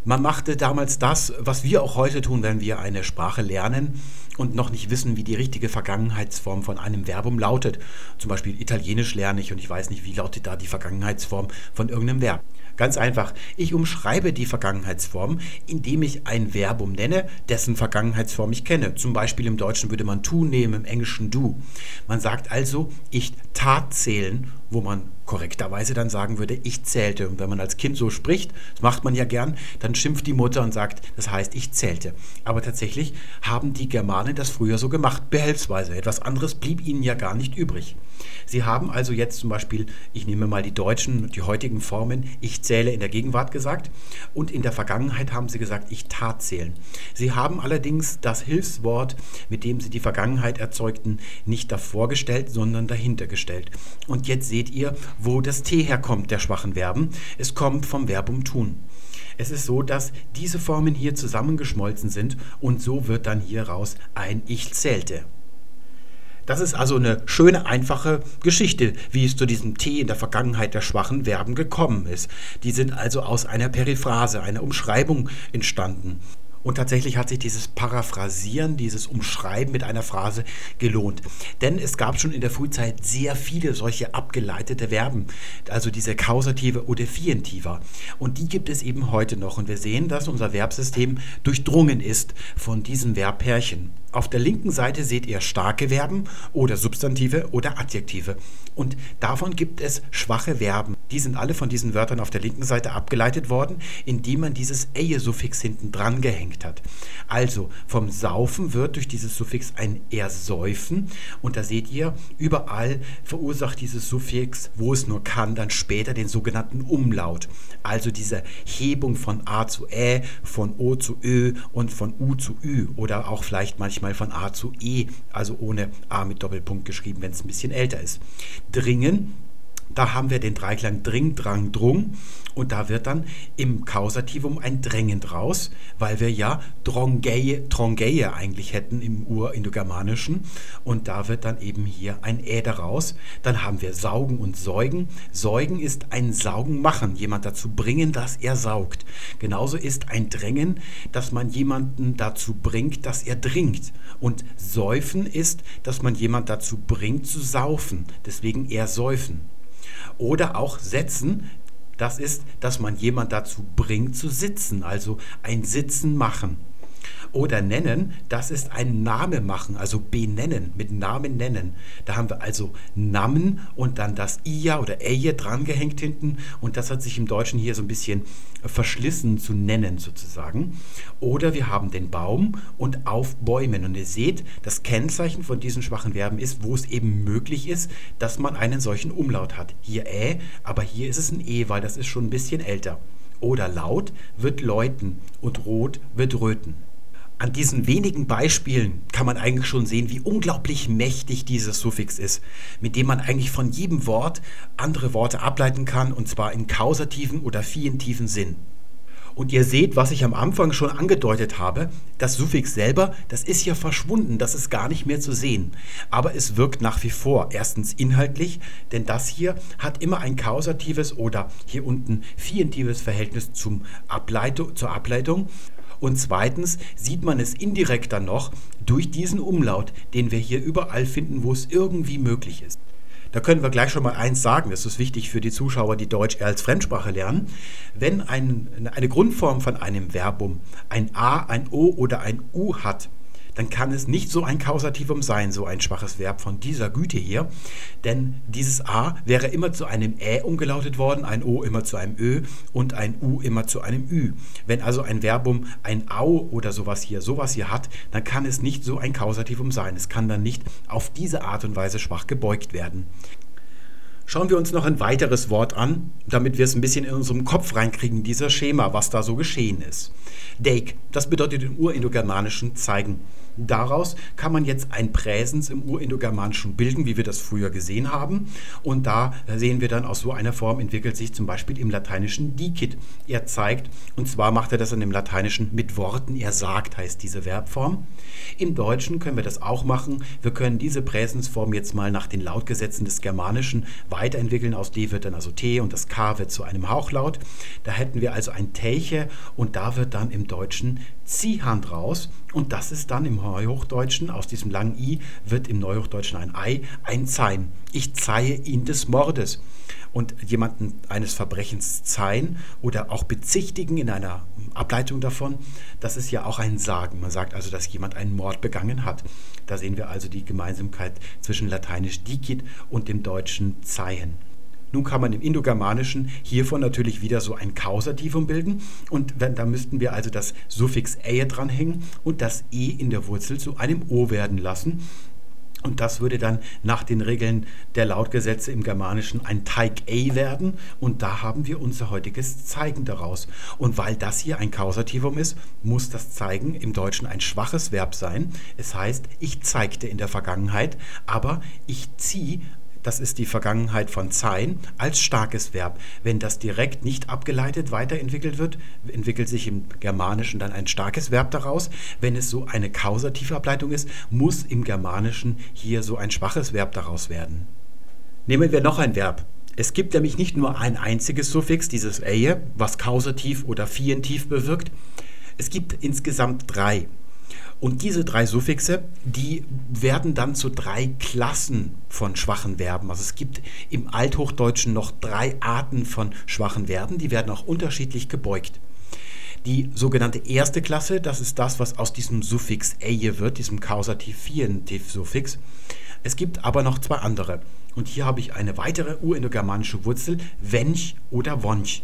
Man machte damals das, was wir auch heute tun, wenn wir eine Sprache lernen und noch nicht wissen, wie die richtige Vergangenheitsform von einem Verbum lautet. Zum Beispiel Italienisch lerne ich und ich weiß nicht, wie lautet da die Vergangenheitsform von irgendeinem Verb. Ganz einfach. Ich umschreibe die Vergangenheitsform, indem ich ein Verbum nenne, dessen Vergangenheitsform ich kenne. Zum Beispiel im Deutschen würde man tu nehmen, im Englischen du. Man sagt also, ich tat zählen, wo man korrekterweise dann sagen würde, ich zählte. Und wenn man als Kind so spricht, das macht man ja gern, dann schimpft die Mutter und sagt, das heißt, ich zählte. Aber tatsächlich haben die Germanen das früher so gemacht, behelfsweise. Etwas anderes blieb ihnen ja gar nicht übrig. Sie haben also jetzt zum Beispiel, ich nehme mal die deutschen, die heutigen Formen, ich zähle in der Gegenwart gesagt und in der Vergangenheit haben sie gesagt, ich tat zählen. Sie haben allerdings das Hilfswort, mit dem sie die Vergangenheit erzeugten, nicht davor gestellt, sondern dahinter gestellt. Und jetzt seht ihr, wo das T herkommt der schwachen Verben. Es kommt vom Verbum tun. Es ist so, dass diese Formen hier zusammengeschmolzen sind und so wird dann hier raus ein Ich zählte. Das ist also eine schöne, einfache Geschichte, wie es zu diesem T in der Vergangenheit der schwachen Verben gekommen ist. Die sind also aus einer Periphrase, einer Umschreibung entstanden. Und tatsächlich hat sich dieses Paraphrasieren, dieses Umschreiben mit einer Phrase gelohnt. Denn es gab schon in der Frühzeit sehr viele solche abgeleitete Verben, also diese Kausative oder Fientiva. Und die gibt es eben heute noch. Und wir sehen, dass unser Verbsystem durchdrungen ist von diesen Verbpärchen. Auf der linken Seite seht ihr starke Verben oder Substantive oder Adjektive. Und davon gibt es schwache Verben. Die sind alle von diesen Wörtern auf der linken Seite abgeleitet worden, indem man dieses eje-Suffix hinten dran gehängt hat. Also vom Saufen wird durch dieses Suffix ein Ersäufen. Und da seht ihr, überall verursacht dieses Suffix, wo es nur kann, dann später den sogenannten Umlaut. Also diese Hebung von A zu Ä, von O zu Ö und von U zu Ü oder auch vielleicht manchmal manchmal von A zu E, also ohne A mit Doppelpunkt geschrieben, wenn es ein bisschen älter ist. Dringen da haben wir den Dreiklang Dring, Drang, Drung und da wird dann im Kausativum ein Drängen draus, weil wir ja Drongeie, Trongeie eigentlich hätten im Urindogermanischen und da wird dann eben hier ein Ä daraus. Dann haben wir Saugen und Säugen. Säugen ist ein Saugen machen, jemand dazu bringen, dass er saugt. Genauso ist ein Drängen, dass man jemanden dazu bringt, dass er dringt. Und Säufen ist, dass man jemand dazu bringt zu saufen. Deswegen ersäufen. Oder auch setzen, das ist, dass man jemand dazu bringt zu sitzen, also ein Sitzen machen. Oder nennen, das ist ein Name machen, also benennen, mit Namen nennen. Da haben wir also Namen und dann das Ia oder Eje drangehängt hinten und das hat sich im Deutschen hier so ein bisschen verschlissen zu nennen sozusagen. Oder wir haben den Baum und aufbäumen. Und ihr seht, das Kennzeichen von diesen schwachen Verben ist, wo es eben möglich ist, dass man einen solchen Umlaut hat. Hier Ä, aber hier ist es ein E, weil das ist schon ein bisschen älter. Oder laut wird läuten und rot wird röten. An diesen wenigen Beispielen kann man eigentlich schon sehen, wie unglaublich mächtig dieses Suffix ist, mit dem man eigentlich von jedem Wort andere Worte ableiten kann, und zwar in kausativen oder fientiven Sinn. Und ihr seht, was ich am Anfang schon angedeutet habe, das Suffix selber, das ist ja verschwunden, das ist gar nicht mehr zu sehen. Aber es wirkt nach wie vor. Erstens inhaltlich, denn das hier hat immer ein kausatives oder hier unten fientives Verhältnis zum Ableitung, zur Ableitung. Und zweitens sieht man es indirekt dann noch durch diesen Umlaut, den wir hier überall finden, wo es irgendwie möglich ist. Da können wir gleich schon mal eins sagen, das ist wichtig für die Zuschauer, die Deutsch als Fremdsprache lernen. Wenn ein, eine Grundform von einem Verbum ein A, ein O oder ein U hat, dann kann es nicht so ein Kausativum sein, so ein schwaches Verb von dieser Güte hier. Denn dieses A wäre immer zu einem Ä umgelautet worden, ein O immer zu einem Ö und ein U immer zu einem Ü. Wenn also ein Verbum ein Au oder sowas hier, sowas hier hat, dann kann es nicht so ein Kausativum sein. Es kann dann nicht auf diese Art und Weise schwach gebeugt werden. Schauen wir uns noch ein weiteres Wort an, damit wir es ein bisschen in unserem Kopf reinkriegen, dieser Schema, was da so geschehen ist. Deik, das bedeutet im Urindogermanischen zeigen. Daraus kann man jetzt ein Präsens im Urindogermanischen bilden, wie wir das früher gesehen haben. Und da sehen wir dann aus so einer Form entwickelt sich zum Beispiel im Lateinischen dicit. Er zeigt, und zwar macht er das in dem Lateinischen mit Worten. Er sagt, heißt diese Verbform. Im Deutschen können wir das auch machen. Wir können diese Präsensform jetzt mal nach den Lautgesetzen des Germanischen weiterentwickeln. Aus D wird dann also T und das K wird zu einem Hauchlaut. Da hätten wir also ein Teiche und da wird dann im Deutschen Ziehhand raus. Und das ist dann im Neuhochdeutschen, aus diesem langen I wird im Neuhochdeutschen ein Ei, ein Zein. Ich zeihe ihn des Mordes. Und jemanden eines Verbrechens zeihen oder auch bezichtigen in einer Ableitung davon, das ist ja auch ein Sagen. Man sagt also, dass jemand einen Mord begangen hat. Da sehen wir also die Gemeinsamkeit zwischen lateinisch dicit und dem deutschen zeihen. Nun kann man im Indogermanischen hiervon natürlich wieder so ein Kausativum bilden und da müssten wir also das Suffix ä dranhängen und das e in der Wurzel zu einem o werden lassen. Und das würde dann nach den Regeln der Lautgesetze im Germanischen ein Teig A werden. Und da haben wir unser heutiges Zeigen daraus. Und weil das hier ein Kausativum ist, muss das Zeigen im Deutschen ein schwaches Verb sein. Es heißt, ich zeigte in der Vergangenheit, aber ich ziehe das ist die Vergangenheit von sein, als starkes Verb. Wenn das direkt nicht abgeleitet weiterentwickelt wird, entwickelt sich im Germanischen dann ein starkes Verb daraus. Wenn es so eine kausative Ableitung ist, muss im Germanischen hier so ein schwaches Verb daraus werden. Nehmen wir noch ein Verb. Es gibt nämlich nicht nur ein einziges Suffix, dieses eje, was kausativ oder fientiv bewirkt. Es gibt insgesamt drei. Und diese drei Suffixe, die werden dann zu drei Klassen von schwachen Verben. Also es gibt im Althochdeutschen noch drei Arten von schwachen Verben, die werden auch unterschiedlich gebeugt. Die sogenannte erste Klasse, das ist das, was aus diesem Suffix eje wird, diesem Kausativ-Fientiv-Suffix. Es gibt aber noch zwei andere. Und hier habe ich eine weitere urindogermanische Wurzel, wench oder wonch.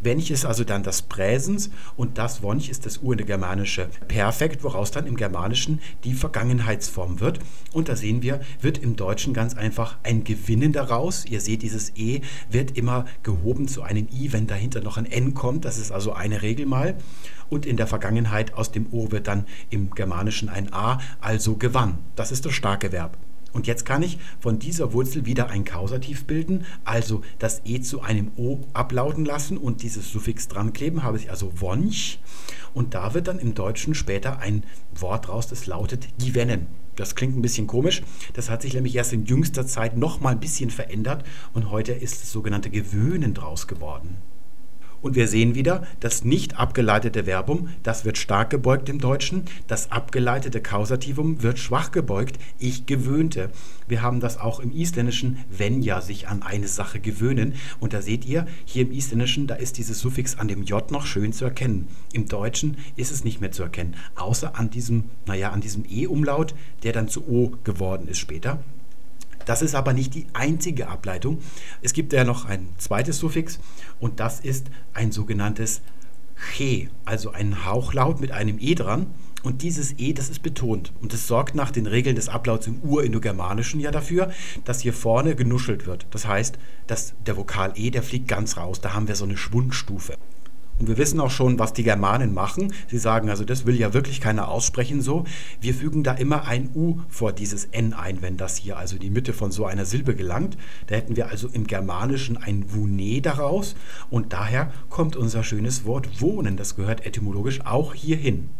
Wench ist also dann das Präsens und das Wonch ist das urindogermanische Perfekt, woraus dann im Germanischen die Vergangenheitsform wird. Und da sehen wir, wird im Deutschen ganz einfach ein Gewinnen daraus. Ihr seht, dieses E wird immer gehoben zu einem I, wenn dahinter noch ein N kommt. Das ist also eine Regel mal. Und in der Vergangenheit aus dem O wird dann im Germanischen ein A, also gewann. Das ist das starke Verb. Und jetzt kann ich von dieser Wurzel wieder ein Kausativ bilden, also das E zu einem O ablauten lassen und dieses Suffix dran kleben, habe ich also wonch. Und da wird dann im Deutschen später ein Wort raus, das lautet gewinnen. Das klingt ein bisschen komisch. Das hat sich nämlich erst in jüngster Zeit noch mal ein bisschen verändert und heute ist das sogenannte Gewöhnen draus geworden. Und wir sehen wieder, das nicht abgeleitete Verbum, das wird stark gebeugt im Deutschen, das abgeleitete Kausativum wird schwach gebeugt, ich gewöhnte. Wir haben das auch im Isländischen, wenn ja sich an eine Sache gewöhnen. Und da seht ihr, hier im Isländischen, da ist dieses Suffix an dem J noch schön zu erkennen. Im Deutschen ist es nicht mehr zu erkennen, außer an diesem, naja, an diesem E-Umlaut, der dann zu O geworden ist später. Das ist aber nicht die einzige Ableitung. Es gibt ja noch ein zweites Suffix und das ist ein sogenanntes che, also ein Hauchlaut mit einem e dran. Und dieses E, das ist betont. Und das sorgt nach den Regeln des Ablauts im Urindogermanischen ja dafür, dass hier vorne genuschelt wird. Das heißt, dass der Vokal E, der fliegt ganz raus. Da haben wir so eine Schwundstufe. Und wir wissen auch schon, was die Germanen machen. Sie sagen also, das will ja wirklich keiner aussprechen so. Wir fügen da immer ein U vor dieses N ein, wenn das hier also die Mitte von so einer Silbe gelangt. Da hätten wir also im Germanischen ein Wune daraus. Und daher kommt unser schönes Wort wohnen. Das gehört etymologisch auch hierhin.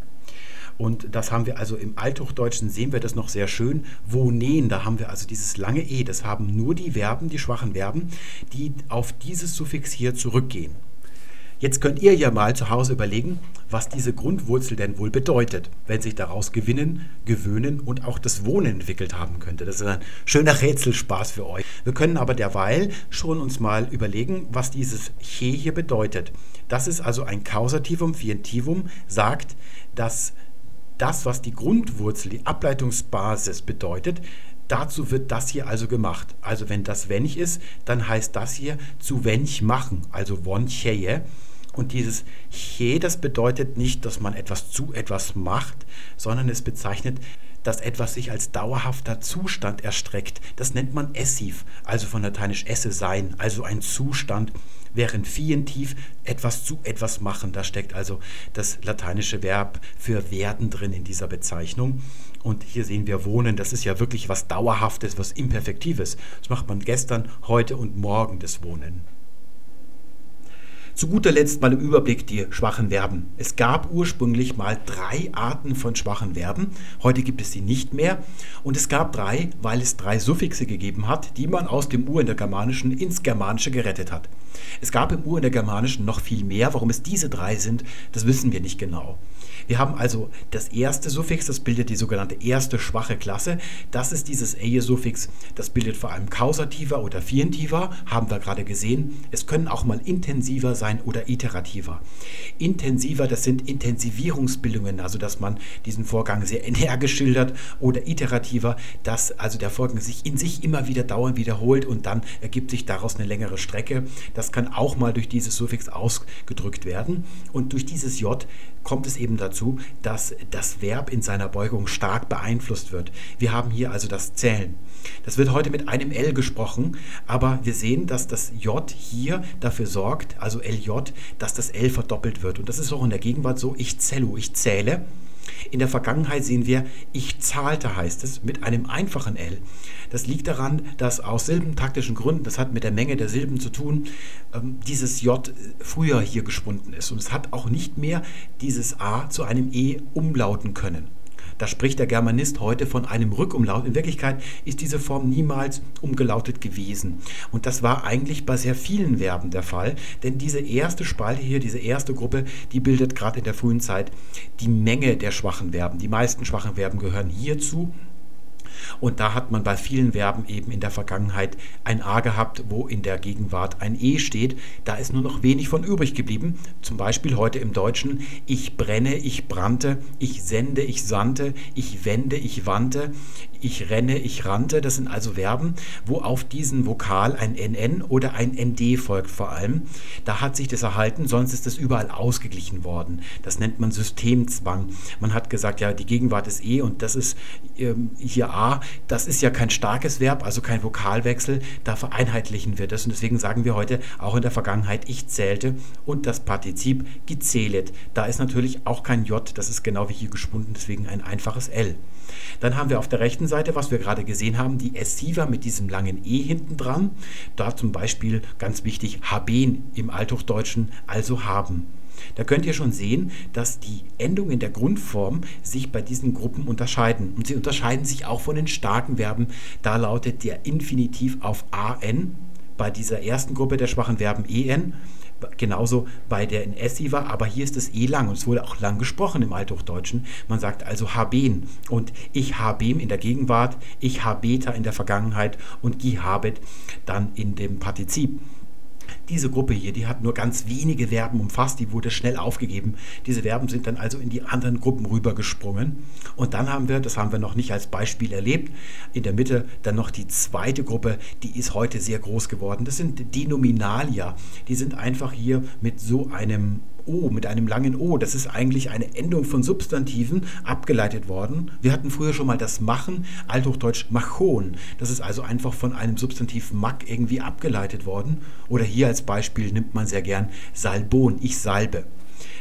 Und das haben wir also im Althochdeutschen, sehen wir das noch sehr schön. Wohnen, da haben wir also dieses lange E. Das haben nur die Verben, die schwachen Verben, die auf dieses Suffix hier zurückgehen. Jetzt könnt ihr ja mal zu Hause überlegen, was diese Grundwurzel denn wohl bedeutet, wenn sich daraus Gewinnen, Gewöhnen und auch das Wohnen entwickelt haben könnte. Das ist ein schöner Rätselspaß für euch. Wir können aber derweil schon uns mal überlegen, was dieses che hier bedeutet. Das ist also ein Kausativum, Fientivum, sagt, dass das, was die Grundwurzel, die Ableitungsbasis bedeutet, Dazu wird das hier also gemacht. Also wenn das wench ist, dann heißt das hier zu wench machen, also woncheje. Und dieses che, das bedeutet nicht, dass man etwas zu etwas macht, sondern es bezeichnet, dass etwas sich als dauerhafter Zustand erstreckt. Das nennt man essiv, also von lateinisch esse sein, also ein Zustand, während fientiv etwas zu etwas machen. Da steckt also das lateinische Verb für werden drin in dieser Bezeichnung. Und hier sehen wir wohnen, das ist ja wirklich was Dauerhaftes, was Imperfektives. Das macht man gestern, heute und morgen, das Wohnen. Zu guter Letzt mal im Überblick die schwachen Verben. Es gab ursprünglich mal drei Arten von schwachen Verben. Heute gibt es sie nicht mehr. Und es gab drei, weil es drei Suffixe gegeben hat, die man aus dem Urindogermanischen ins Germanische gerettet hat. Es gab im Urindogermanischen noch viel mehr. Warum es diese drei sind, das wissen wir nicht genau. Wir haben also das erste Suffix, das bildet die sogenannte erste schwache Klasse. Das ist dieses eje-Suffix, das bildet vor allem Kausativer oder Fientiver, haben wir gerade gesehen. Es können auch mal intensiver sein oder iterativer. Intensiver, das sind Intensivierungsbildungen, also dass man diesen Vorgang sehr energisch schildert oder iterativer, dass also der Vorgang sich in sich immer wieder dauernd wiederholt und dann ergibt sich daraus eine längere Strecke. Das kann auch mal durch dieses Suffix ausgedrückt werden und durch dieses J kommt es eben dazu, dass das Verb in seiner Beugung stark beeinflusst wird. Wir haben hier also das Zählen. Das wird heute mit einem L gesprochen, aber wir sehen, dass das J hier dafür sorgt, also LJ, dass das L verdoppelt wird. Und das ist auch in der Gegenwart so, ich zellu, ich zähle. In der Vergangenheit sehen wir, ich zahlte heißt es mit einem einfachen L. Das liegt daran, dass aus silbentaktischen Gründen, das hat mit der Menge der Silben zu tun, ähm, dieses J früher hier geschwunden ist. Und es hat auch nicht mehr dieses A zu einem E umlauten können. Da spricht der Germanist heute von einem Rückumlaut. In Wirklichkeit ist diese Form niemals umgelautet gewesen. Und das war eigentlich bei sehr vielen Verben der Fall, denn diese erste Spalte hier, diese erste Gruppe, die bildet gerade in der frühen Zeit die Menge der schwachen Verben. Die meisten schwachen Verben gehören hierzu und da hat man bei vielen Verben eben in der Vergangenheit ein A gehabt, wo in der Gegenwart ein E steht. Da ist nur noch wenig von übrig geblieben. Zum Beispiel heute im Deutschen, ich brenne, ich brannte, ich sende, ich sandte, ich wende, ich wandte, ich renne, ich rannte. Das sind also Verben, wo auf diesen Vokal ein NN oder ein ND folgt vor allem. Da hat sich das erhalten, sonst ist das überall ausgeglichen worden. Das nennt man Systemzwang. Man hat gesagt, ja, die Gegenwart ist E und das ist ähm, hier A. Das ist ja kein starkes Verb, also kein Vokalwechsel. Da vereinheitlichen wir das und deswegen sagen wir heute auch in der Vergangenheit, ich zählte und das Partizip gezählet. Da ist natürlich auch kein J, das ist genau wie hier geschwunden, deswegen ein einfaches L. Dann haben wir auf der rechten Seite, was wir gerade gesehen haben, die Essiva mit diesem langen E hinten dran. Da zum Beispiel ganz wichtig haben im Althochdeutschen, also haben. Da könnt ihr schon sehen, dass die Endungen der Grundform sich bei diesen Gruppen unterscheiden. Und sie unterscheiden sich auch von den starken Verben. Da lautet der Infinitiv auf an bei dieser ersten Gruppe der schwachen Verben en genauso bei der in Essiva, aber hier ist es eh lang und es wurde auch lang gesprochen im Althochdeutschen. Man sagt also haben und ich habem in der Gegenwart, ich habeta in der Vergangenheit und gihabet dann in dem Partizip. Diese Gruppe hier, die hat nur ganz wenige Verben umfasst, die wurde schnell aufgegeben. Diese Verben sind dann also in die anderen Gruppen rübergesprungen. Und dann haben wir, das haben wir noch nicht als Beispiel erlebt, in der Mitte dann noch die zweite Gruppe, die ist heute sehr groß geworden. Das sind Denominalia. Die sind einfach hier mit so einem O, mit einem langen O. Das ist eigentlich eine Endung von Substantiven abgeleitet worden. Wir hatten früher schon mal das Machen, althochdeutsch Machon. Das ist also einfach von einem Substantiv Mack irgendwie abgeleitet worden. Oder hier als Beispiel nimmt man sehr gern Salbon, ich salbe.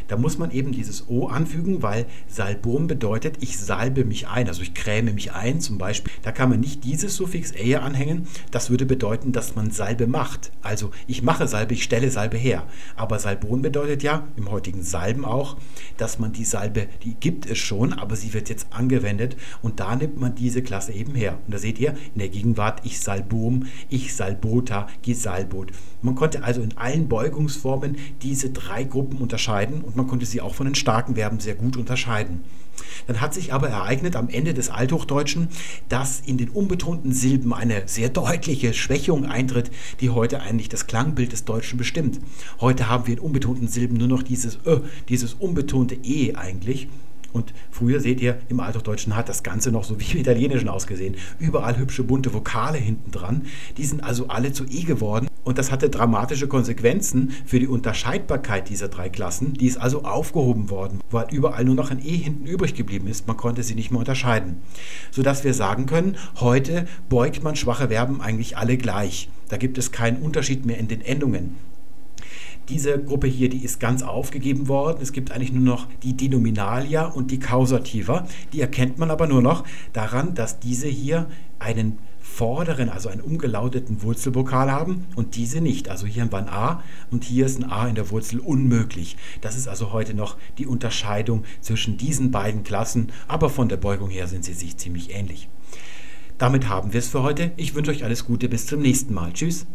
Da muss man eben dieses O anfügen, weil Salbum bedeutet, ich salbe mich ein, also ich kräme mich ein zum Beispiel. Da kann man nicht dieses Suffix ehe anhängen. Das würde bedeuten, dass man Salbe macht. Also ich mache Salbe, ich stelle Salbe her. Aber Salbon bedeutet ja, im heutigen Salben auch, dass man die Salbe, die gibt es schon, aber sie wird jetzt angewendet und da nimmt man diese Klasse eben her. Und da seht ihr in der Gegenwart, ich salbum, ich salbota, gesalbot. Man konnte also in allen Beugungsformen diese drei Gruppen unterscheiden und man konnte sie auch von den starken Verben sehr gut unterscheiden. Dann hat sich aber ereignet am Ende des Althochdeutschen, dass in den unbetonten Silben eine sehr deutliche Schwächung eintritt, die heute eigentlich das Klangbild des Deutschen bestimmt. Heute haben wir in unbetonten Silben nur noch dieses Ö, dieses unbetonte E eigentlich. Und früher seht ihr, im Althochdeutschen hat das Ganze noch so wie im Italienischen ausgesehen. Überall hübsche bunte Vokale hinten dran. Die sind also alle zu E geworden. Und das hatte dramatische Konsequenzen für die Unterscheidbarkeit dieser drei Klassen. Die ist also aufgehoben worden, weil überall nur noch ein E hinten übrig geblieben ist. Man konnte sie nicht mehr unterscheiden. Sodass wir sagen können, heute beugt man schwache Verben eigentlich alle gleich. Da gibt es keinen Unterschied mehr in den Endungen. Diese Gruppe hier, die ist ganz aufgegeben worden. Es gibt eigentlich nur noch die Denominalia und die Kausativa. Die erkennt man aber nur noch daran, dass diese hier einen vorderen, also einen umgelauteten Wurzelvokal haben und diese nicht. Also hier haben wir ein A und hier ist ein A in der Wurzel unmöglich. Das ist also heute noch die Unterscheidung zwischen diesen beiden Klassen, aber von der Beugung her sind sie sich ziemlich ähnlich. Damit haben wir es für heute. Ich wünsche euch alles Gute, bis zum nächsten Mal. Tschüss.